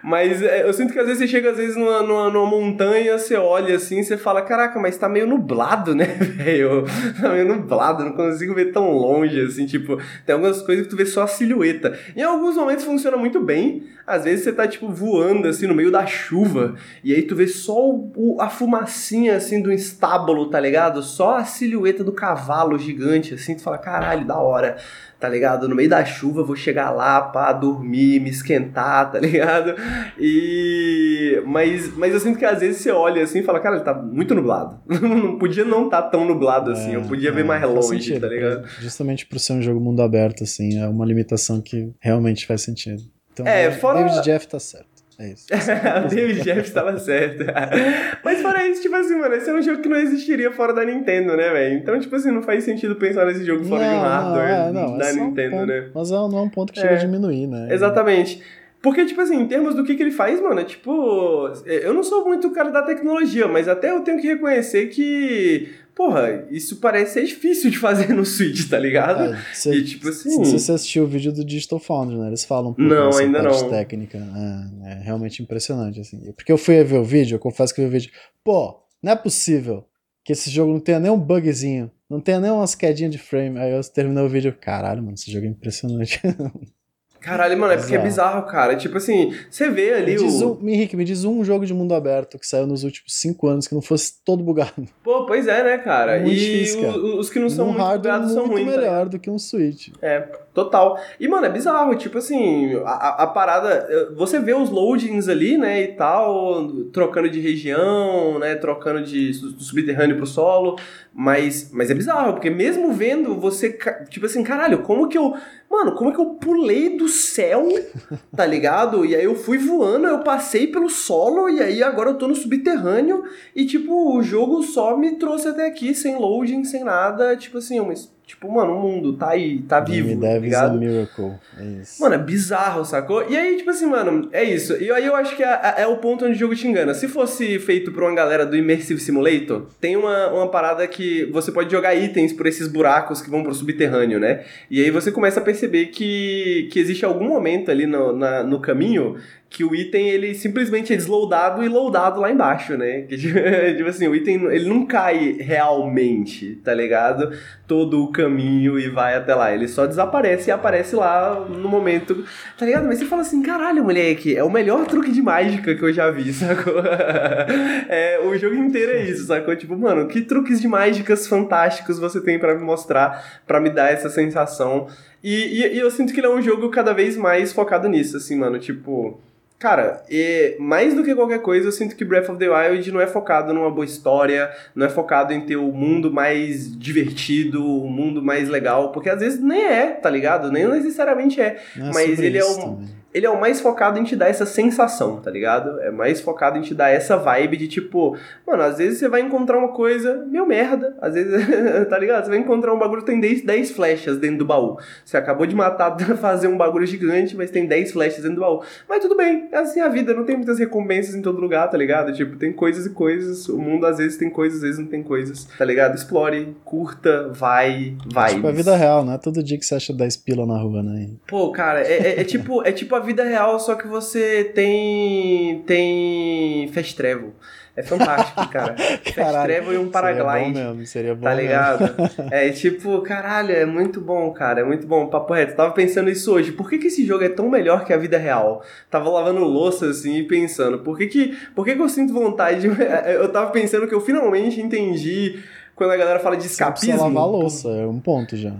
Mas é, eu sinto que às vezes você chega, às vezes, numa, numa, numa montanha, você olha assim, você fala, caraca, mas tá meio nublado, né, velho? Tá meio nublado, não consigo ver tão longe, assim, tipo, tem algumas coisas que tu vê só a silhueta. Em alguns momentos funciona muito bem, às vezes você tá, tipo, voando, assim, no meio da chuva, e aí tu vê só o, a fumacinha, assim, do estábulo, tá ligado? Só a silhueta do cavalo gigante, assim, tu fala, caralho, da hora, tá ligado? No meio da chuva, eu vou chegar lá pra dormir, me esquentar, tá ligado? E... Mas, mas eu sinto que às vezes você olha assim e fala, cara, tá muito nublado. não podia não tá tão nublado assim, eu podia ver
É,
mais
faz
longe,
sentido,
tá ligado?
pra- Justamente por ser um jogo mundo aberto, assim, é uma limitação que realmente faz sentido. Então,
É, fora-
David Jeff tá certo. É isso.
o David Jeff estava certo. Mas fora isso, tipo assim, mano, esse é um jogo que não existiria fora da Nintendo, né, velho? Então, tipo assim, não faz sentido pensar nesse jogo fora de um
Não, não,
hardware
é, não, é
da
um
Nintendo,
ponto,
né?
Mas é, não é um ponto que
É.
chega a diminuir, né?
Exatamente. Porque, tipo assim, em termos do que, que ele faz, mano, é tipo. Eu não sou muito o cara da tecnologia, mas até eu tenho que reconhecer que. Porra, isso parece ser difícil de fazer no Switch, tá ligado?
É, cê-
E, tipo assim-
se você assistiu o vídeo do Digital Foundry, né? Eles falam um pouco
Não,
dessa
ainda
parte
não.
técnica. É, é realmente impressionante, assim. Porque eu fui ver o vídeo, eu confesso que eu vi o vídeo. Pô, não é possível que esse jogo não tenha nem um bugzinho, não tenha nem umas quedinhas de frame. Aí eu terminei o vídeo, caralho, mano, esse jogo é impressionante.
Caralho, mano, é porque é bizarro, cara. Tipo assim, você vê ali
me diz
o.
um, Henrique, me diz um jogo de mundo aberto que saiu nos últimos cinco anos que não fosse todo bugado.
Pô, pois é, né, cara?
Muito
e
difícil, cara.
o- os que não são muito bugados são
muito
ruins. tá
melhor do que um Switch.
É, total. E, mano, é bizarro, tipo assim, a, a- parada. Você vê os loadings ali, né, e tal, trocando de região, né, trocando de do subterrâneo pro solo, mas, mas é bizarro, porque mesmo vendo, você, tipo assim, caralho, como que eu. Mano, como é que eu pulei do céu, tá ligado? E aí eu fui voando, eu passei pelo solo, e aí agora eu tô no subterrâneo, e tipo, o jogo só me trouxe até aqui, sem loading, sem nada, tipo assim, mas, tipo, mano, o mundo tá aí, tá vivo,
Game
tá
Dev is a miracle. É isso.
Mano, é bizarro, sacou? E aí, tipo assim, mano, é isso. E aí eu acho que é, é o ponto onde o jogo te engana. Se fosse feito por uma galera do Immersive Simulator, tem uma, uma parada que você pode jogar itens por esses buracos que vão pro subterrâneo, né? E aí você começa a perceber que, que existe algum momento ali no, na- no caminho que o item, ele simplesmente é desloadado e loadado lá embaixo, né? Que, tipo assim, o item, ele não cai realmente, tá ligado? Todo o caminho e vai até lá. Ele só desaparece e aparece lá no momento, tá ligado? Mas você fala assim, caralho, moleque, é o melhor truque de mágica que eu já vi, sacou? é, o jogo inteiro é isso, sacou? Tipo, mano, que truques de mágicas fantásticos você tem pra me mostrar, pra me dar essa sensação. E, e, e eu sinto que ele é um jogo cada vez mais focado nisso, assim, mano, tipo... Cara, e mais do que qualquer coisa, eu sinto que Breath of the Wild não é focado numa boa história, não é focado em ter o mundo mais divertido, o mundo mais legal, porque às vezes nem é, tá ligado? Nem necessariamente é.
Não
mas ele é um-
também.
Ele é o mais focado em te dar essa sensação, tá ligado? É mais focado em te dar essa vibe de tipo, mano, às vezes você vai encontrar uma coisa meio merda, às vezes, tá ligado? Você vai encontrar um bagulho que tem 10, 10 flechas dentro do baú. Você acabou de matar, fazer um bagulho gigante, mas tem 10 flechas dentro do baú. Mas tudo bem, é assim a vida, não tem muitas recompensas em todo lugar, tá ligado? Tipo, tem coisas e coisas, o mundo às vezes tem coisas, às vezes não tem coisas, tá ligado? Explore, curta, vai, vai.
Tipo, a vida real, não é todo dia que você acha 10 pila na rua, né?
Pô, cara, é, é, é tipo, é tipo a vida real, só que você tem. tem. Fast travel. É fantástico, cara. Fast travel e um paraglide.
Seria bom mesmo, seria bom
Tá ligado? é tipo, caralho, é muito bom, cara. É muito bom. Papo reto. Tava pensando isso hoje. Por que, que esse jogo é tão melhor que a vida real? Tava lavando louça assim e pensando, por que, que, por que, que eu sinto vontade de. Eu tava pensando que eu finalmente entendi quando a galera fala de escapismo. Você
lavar louça, é um ponto já.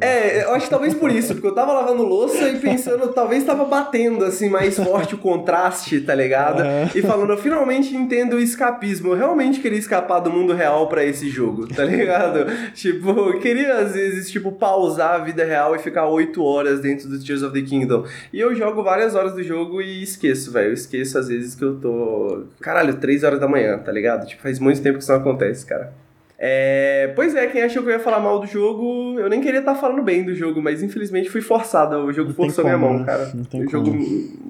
É, eu acho que talvez por isso, porque eu tava lavando louça e pensando, talvez tava batendo assim mais forte o contraste, tá ligado? E falando, eu finalmente entendo o escapismo. Eu realmente queria escapar do mundo real para esse jogo, tá ligado? tipo, eu queria às vezes, tipo, pausar a vida real e ficar oito horas dentro do Tears of the Kingdom. E eu jogo várias horas do jogo e esqueço, velho. Eu esqueço às vezes que eu tô. Caralho, três horas da manhã, tá ligado? Tipo, faz muito tempo que isso não acontece, cara. É, pois é, quem achou que eu ia falar mal do jogo, eu nem queria estar tá falando bem do jogo, mas infelizmente fui forçada. O jogo não forçou minha mão, né? cara. O jogo,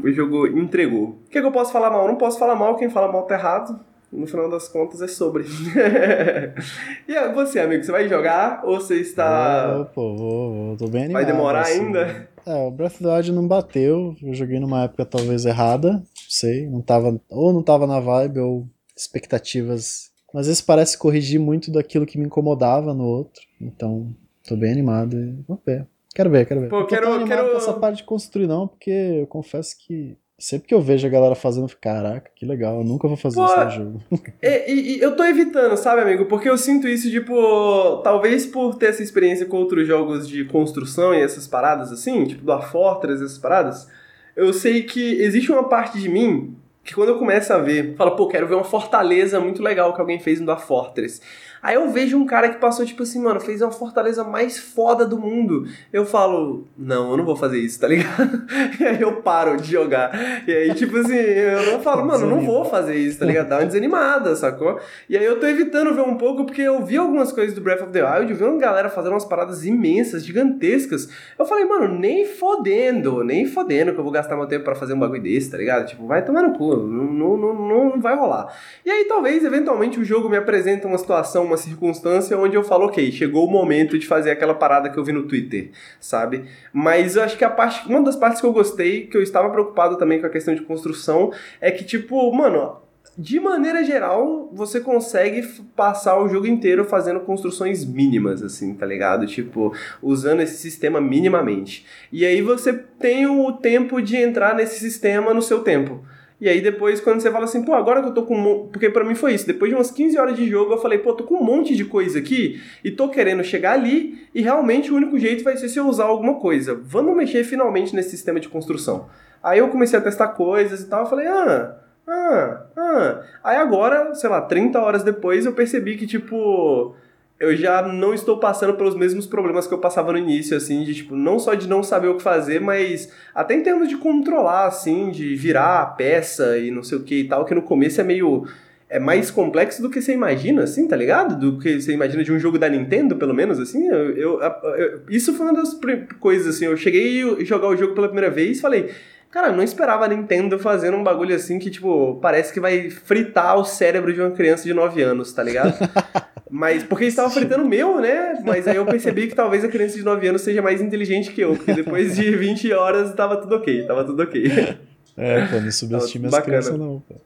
o jogo entregou. O que, é que eu posso falar mal? Não posso falar mal, quem fala mal tá errado. No final das contas é sobre. e você, amigo, você vai jogar ou você está.
Pô, vou, vou, tô bem animado.
Vai demorar assim. ainda?
É, o Breath of the Wild não bateu. Eu joguei numa época talvez errada. Não sei. Não tava, ou não tava na vibe, ou expectativas às vezes parece corrigir muito daquilo que me incomodava no outro. Então, tô bem animado e vamos ver. Quero ver, quero ver.
Pô, quero,
eu tô
quero...
com essa parte de construir, não, porque eu confesso que sempre que eu vejo a galera fazendo, eu fico, caraca, que legal, eu nunca vou fazer Pô, isso no jogo.
E, e, eu tô evitando, sabe, amigo? Porque eu sinto isso, tipo, talvez por ter essa experiência com outros jogos de construção e essas paradas assim, tipo do A Fortress, essas paradas, eu sei que existe uma parte de mim que quando eu começo a ver, fala, pô, quero ver uma fortaleza muito legal que alguém fez no da Fortress. Aí eu vejo um cara que passou, tipo assim, mano, fez uma fortaleza mais foda do mundo. Eu falo, não, eu não vou fazer isso, tá ligado? E aí eu paro de jogar. E aí, tipo assim, eu falo, mano, não vou fazer isso, tá ligado? Dá uma desanimada, sacou? E aí eu tô evitando ver um pouco, porque eu vi algumas coisas do Breath of the Wild, eu vi uma galera fazendo umas paradas imensas, gigantescas. Eu falei, mano, nem fodendo, nem fodendo que eu vou gastar meu tempo para fazer um bagulho desse, tá ligado? Tipo, vai tomar no cu, não, não, não, não vai rolar. E aí talvez, eventualmente, o jogo me apresente uma situação uma circunstância onde eu falo, ok, chegou o momento de fazer aquela parada que eu vi no Twitter, sabe? Mas eu acho que a parte, uma das partes que eu gostei, que eu estava preocupado também com a questão de construção, é que, tipo, mano, de maneira geral, você consegue passar o jogo inteiro fazendo construções mínimas, assim, tá ligado? Tipo, usando esse sistema minimamente. E aí você tem o tempo de entrar nesse sistema no seu tempo. E aí depois, quando você fala assim, pô, agora que eu tô com. Porque para mim foi isso. Depois de umas 15 horas de jogo, eu falei, pô, tô com um monte de coisa aqui e tô querendo chegar ali e realmente o único jeito vai ser se eu usar alguma coisa. Vamos mexer finalmente nesse sistema de construção. Aí eu comecei a testar coisas e tal, eu falei, ah. Ah, ah. Aí agora, sei lá, 30 horas depois eu percebi que, tipo, eu já não estou passando pelos mesmos problemas que eu passava no início, assim, de tipo, não só de não saber o que fazer, mas até em termos de controlar, assim, de virar a peça e não sei o que e tal, que no começo é meio. É mais complexo do que você imagina, assim, tá ligado? Do que você imagina de um jogo da Nintendo, pelo menos, assim. Eu, eu, eu isso foi uma das coisas, assim. Eu cheguei a jogar o jogo pela primeira vez e falei, Cara, eu não esperava a Nintendo fazendo um bagulho assim que, tipo, parece que vai fritar o cérebro de uma criança de 9 anos, tá ligado? Mas porque estava fritando o meu, né? Mas aí eu percebi que talvez a criança de 9 anos seja mais inteligente que eu, porque depois de 20 horas tava tudo ok, tava tudo ok.
É, pô, não subestime as crianças não, pô.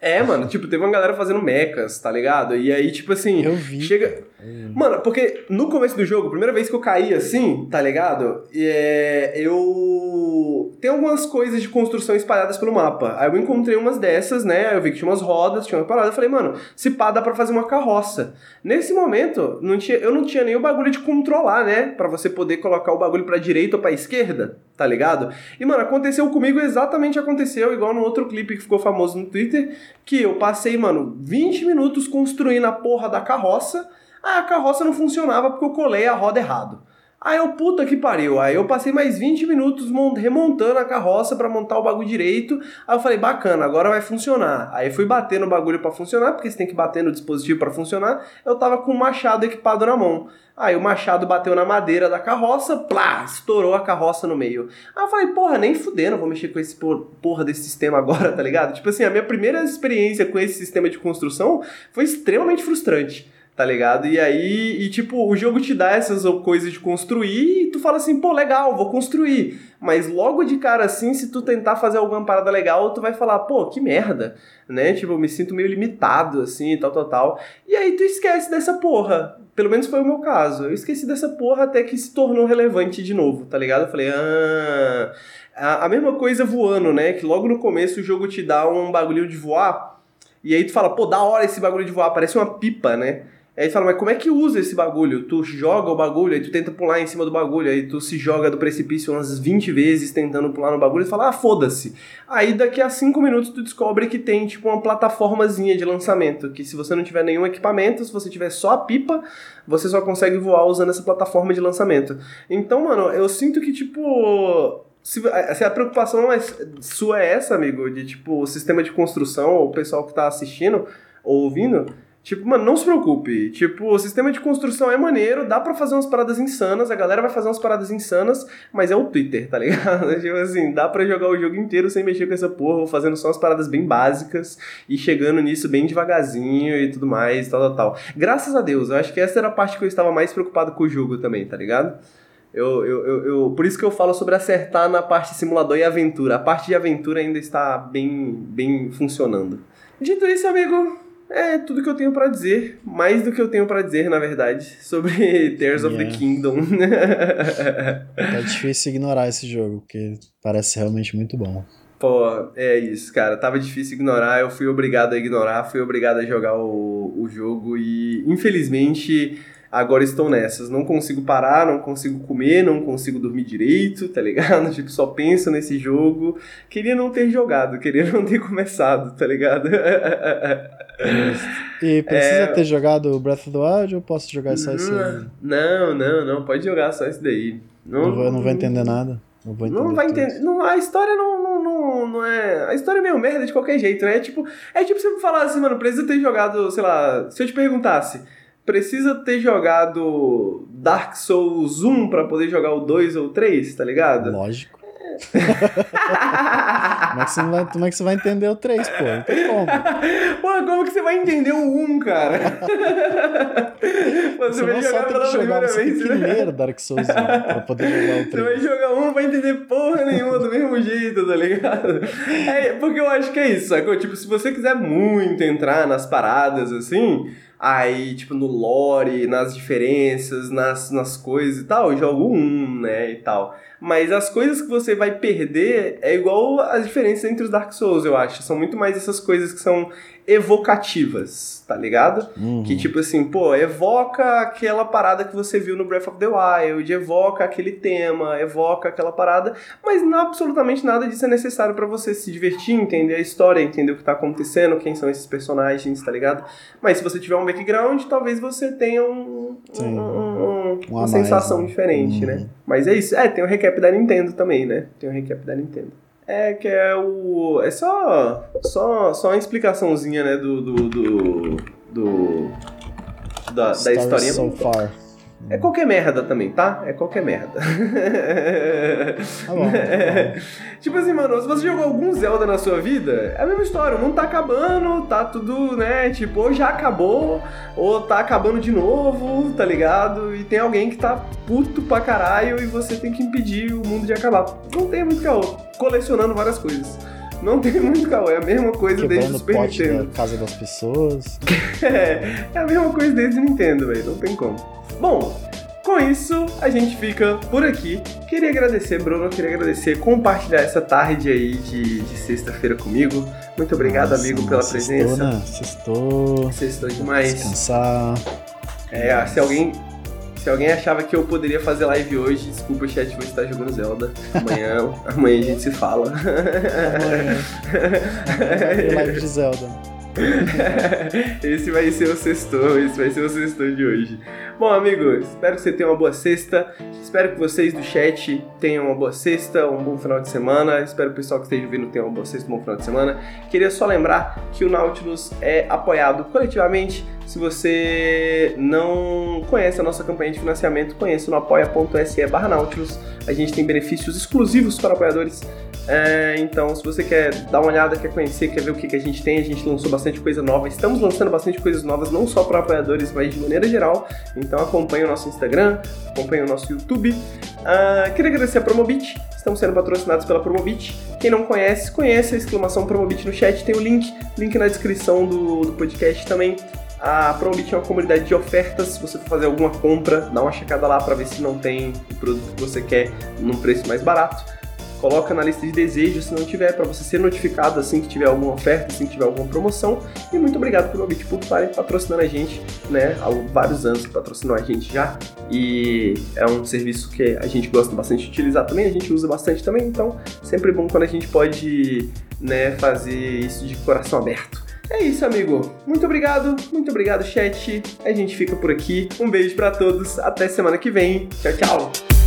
É, mano, tipo, teve uma galera fazendo mechas, tá ligado? E aí, tipo assim,
eu vi.
chega. Hum. Mano, porque no começo do jogo, primeira vez que eu caí assim, tá ligado? É, eu. Tem algumas coisas de construção espalhadas pelo mapa. Aí eu encontrei umas dessas, né? Aí eu vi que tinha umas rodas, tinha uma parada. Eu falei, mano, se pá, dá pra fazer uma carroça. Nesse momento, não tinha, eu não tinha nem o bagulho de controlar, né? Pra você poder colocar o bagulho pra direita ou pra esquerda, tá ligado? E, mano, aconteceu comigo exatamente aconteceu, igual no outro clipe que ficou famoso no Twitter, que eu passei, mano, 20 minutos construindo a porra da carroça. Ah, a carroça não funcionava porque eu colei a roda errado. Aí eu, puta que pariu. Aí eu passei mais 20 minutos remontando a carroça para montar o bagulho direito. Aí eu falei, bacana, agora vai funcionar. Aí fui bater no bagulho para funcionar, porque você tem que bater no dispositivo para funcionar. Eu tava com o machado equipado na mão. Aí o machado bateu na madeira da carroça, plá, estourou a carroça no meio. Aí eu falei, porra, nem fudendo, vou mexer com esse porra desse sistema agora, tá ligado? Tipo assim, a minha primeira experiência com esse sistema de construção foi extremamente frustrante tá ligado? E aí, e tipo, o jogo te dá essas coisas de construir e tu fala assim, pô, legal, vou construir. Mas logo de cara assim, se tu tentar fazer alguma parada legal, tu vai falar, pô, que merda, né? Tipo, eu me sinto meio limitado, assim, tal, tal, tal. E aí tu esquece dessa porra. Pelo menos foi o meu caso. Eu esqueci dessa porra até que se tornou relevante de novo, tá ligado? Eu falei, ah. A mesma coisa voando, né? Que logo no começo o jogo te dá um bagulho de voar. E aí tu fala, pô, da hora esse bagulho de voar, parece uma pipa, né? Aí fala, mas como é que usa esse bagulho? Tu joga o bagulho, aí tu tenta pular em cima do bagulho, aí tu se joga do precipício umas 20 vezes tentando pular no bagulho e fala, ah, foda-se. Aí daqui a 5 minutos tu descobre que tem tipo uma plataformazinha de lançamento, que se você não tiver nenhum equipamento, se você tiver só a pipa, você só consegue voar usando essa plataforma de lançamento. Então, mano, eu sinto que tipo se, se, a preocupação é, sua é essa, amigo, de tipo, o sistema de construção, o pessoal que tá assistindo ou ouvindo, Tipo, mano, não se preocupe. Tipo, o sistema de construção é maneiro, dá para fazer umas paradas insanas, a galera vai fazer umas paradas insanas, mas é o Twitter, tá ligado? tipo assim, dá para jogar o jogo inteiro sem mexer com essa porra, fazendo só umas paradas bem básicas e chegando nisso bem devagarzinho e tudo mais, tal, tal, tal. Graças a Deus, eu acho que essa era a parte que eu estava mais preocupado com o jogo também, tá ligado? Eu, eu, eu, eu, por isso que eu falo sobre acertar na parte simulador e aventura. A parte de aventura ainda está bem, bem funcionando. Dito isso, amigo, é tudo que eu tenho para dizer, mais do que eu tenho para dizer, na verdade, sobre Tears yeah. of the Kingdom.
tá difícil ignorar esse jogo, porque parece realmente muito bom.
Pô, é isso, cara. Tava difícil ignorar, eu fui obrigado a ignorar, fui obrigado a jogar o, o jogo e, infelizmente, agora estou nessas. Não consigo parar, não consigo comer, não consigo dormir direito, tá ligado? Tipo, só penso nesse jogo. Queria não ter jogado, queria não ter começado, tá ligado?
E precisa é... ter jogado Breath of the Wild ou posso jogar só esse
aí? Não, não, não, pode jogar só esse daí.
Não, não, vou, não vou entender nada. Não, vou entender
não vai entender. Não, a história não, não, não, não, é. A história é meio merda de qualquer jeito, né? É tipo, é tipo você me falar assim, mano, precisa ter jogado, sei lá. Se eu te perguntasse, precisa ter jogado Dark Souls 1 pra poder jogar o 2 ou 3, tá ligado?
Lógico. Como, é que você vai, como é que você vai entender o 3, pô? Não tem como.
Pô, como que você vai entender o 1, cara?
você, você vai jogar pela jogar, primeira você vez. Você tem que ler Dark Souls 1 pra poder jogar o 3.
Você vai jogar 1, não vai entender porra nenhuma do mesmo jeito, tá ligado? É, porque eu acho que é isso, sacou? Tipo, se você quiser muito entrar nas paradas assim aí, tipo, no lore, nas diferenças, nas, nas coisas e tal, jogo um, né, e tal. Mas as coisas que você vai perder é igual as diferenças entre os Dark Souls, eu acho. São muito mais essas coisas que são evocativas, tá ligado? Uhum. Que tipo assim, pô, evoca aquela parada que você viu no Breath of the Wild, evoca aquele tema, evoca aquela parada, mas não, absolutamente nada disso é necessário para você se divertir, entender a história, entender o que tá acontecendo, quem são esses personagens, tá ligado? Mas se você tiver um background, talvez você tenha um, um, um, uma sensação mais, né? diferente, né? uhum. né? Mas é isso. É, tem o recap da Nintendo também, né? Tem o recap da Nintendo. É que é o. É só. Só, só uma explicaçãozinha, né? Do. do. do. do da, da historinha. So far. É qualquer merda também, tá? É qualquer merda. Tá bom, tá bom. tipo assim, mano, se você jogou algum Zelda na sua vida, é a mesma história. O mundo tá acabando, tá tudo, né? Tipo, ou já acabou, ou tá acabando de novo, tá ligado? E tem alguém que tá puto pra caralho e você tem que impedir o mundo de acabar. Não tem muito caô. Colecionando várias coisas. Não tem muito caô, é a mesma coisa
Quebrando
desde o Super
pote
Nintendo.
Da casa das pessoas.
é, é a mesma coisa desde o Nintendo, velho. Não tem como. Bom, com isso, a gente fica por aqui. Queria agradecer, Bruno, queria agradecer compartilhar essa tarde aí de, de sexta-feira comigo. Muito obrigado, Nossa, amigo, pela presença.
Né? Sextou.
Sextou demais.
Descansar.
É, se alguém se alguém achava que eu poderia fazer live hoje, desculpa, chat, vou estar jogando Zelda. Amanhã, amanhã a gente se fala.
Amanhã. live de Zelda.
esse vai ser o sexto, esse vai ser o sexto de hoje. Bom, amigos, espero que você tenha uma boa sexta. Espero que vocês do chat tenham uma boa sexta, um bom final de semana. Espero que o pessoal que esteja vindo tenha uma boa sexta, um bom final de semana. Queria só lembrar que o Nautilus é apoiado coletivamente. Se você não conhece a nossa campanha de financiamento, conheça no apoia.se barra Nautilus. A gente tem benefícios exclusivos para apoiadores é, então, se você quer dar uma olhada, quer conhecer, quer ver o que, que a gente tem, a gente lançou bastante coisa nova. Estamos lançando bastante coisas novas, não só para apoiadores, mas de maneira geral. Então, acompanhe o nosso Instagram, acompanhe o nosso YouTube. Uh, queria agradecer a Promobit, estamos sendo patrocinados pela Promobit. Quem não conhece, conhece a exclamação Promobit no chat, tem o link, link na descrição do, do podcast também. A Promobit é uma comunidade de ofertas. Se você for fazer alguma compra, dá uma checada lá para ver se não tem o produto que você quer num preço mais barato coloca na lista de desejos se não tiver, para você ser notificado assim que tiver alguma oferta, assim que tiver alguma promoção. E muito obrigado pelo Bit por estarem patrocinando a gente, né? Há vários anos que patrocinam a gente já. E é um serviço que a gente gosta bastante de utilizar também, a gente usa bastante também, então sempre bom quando a gente pode né, fazer isso de coração aberto. É isso, amigo. Muito obrigado, muito obrigado, chat. A gente fica por aqui. Um beijo para todos. Até semana que vem. Tchau, tchau.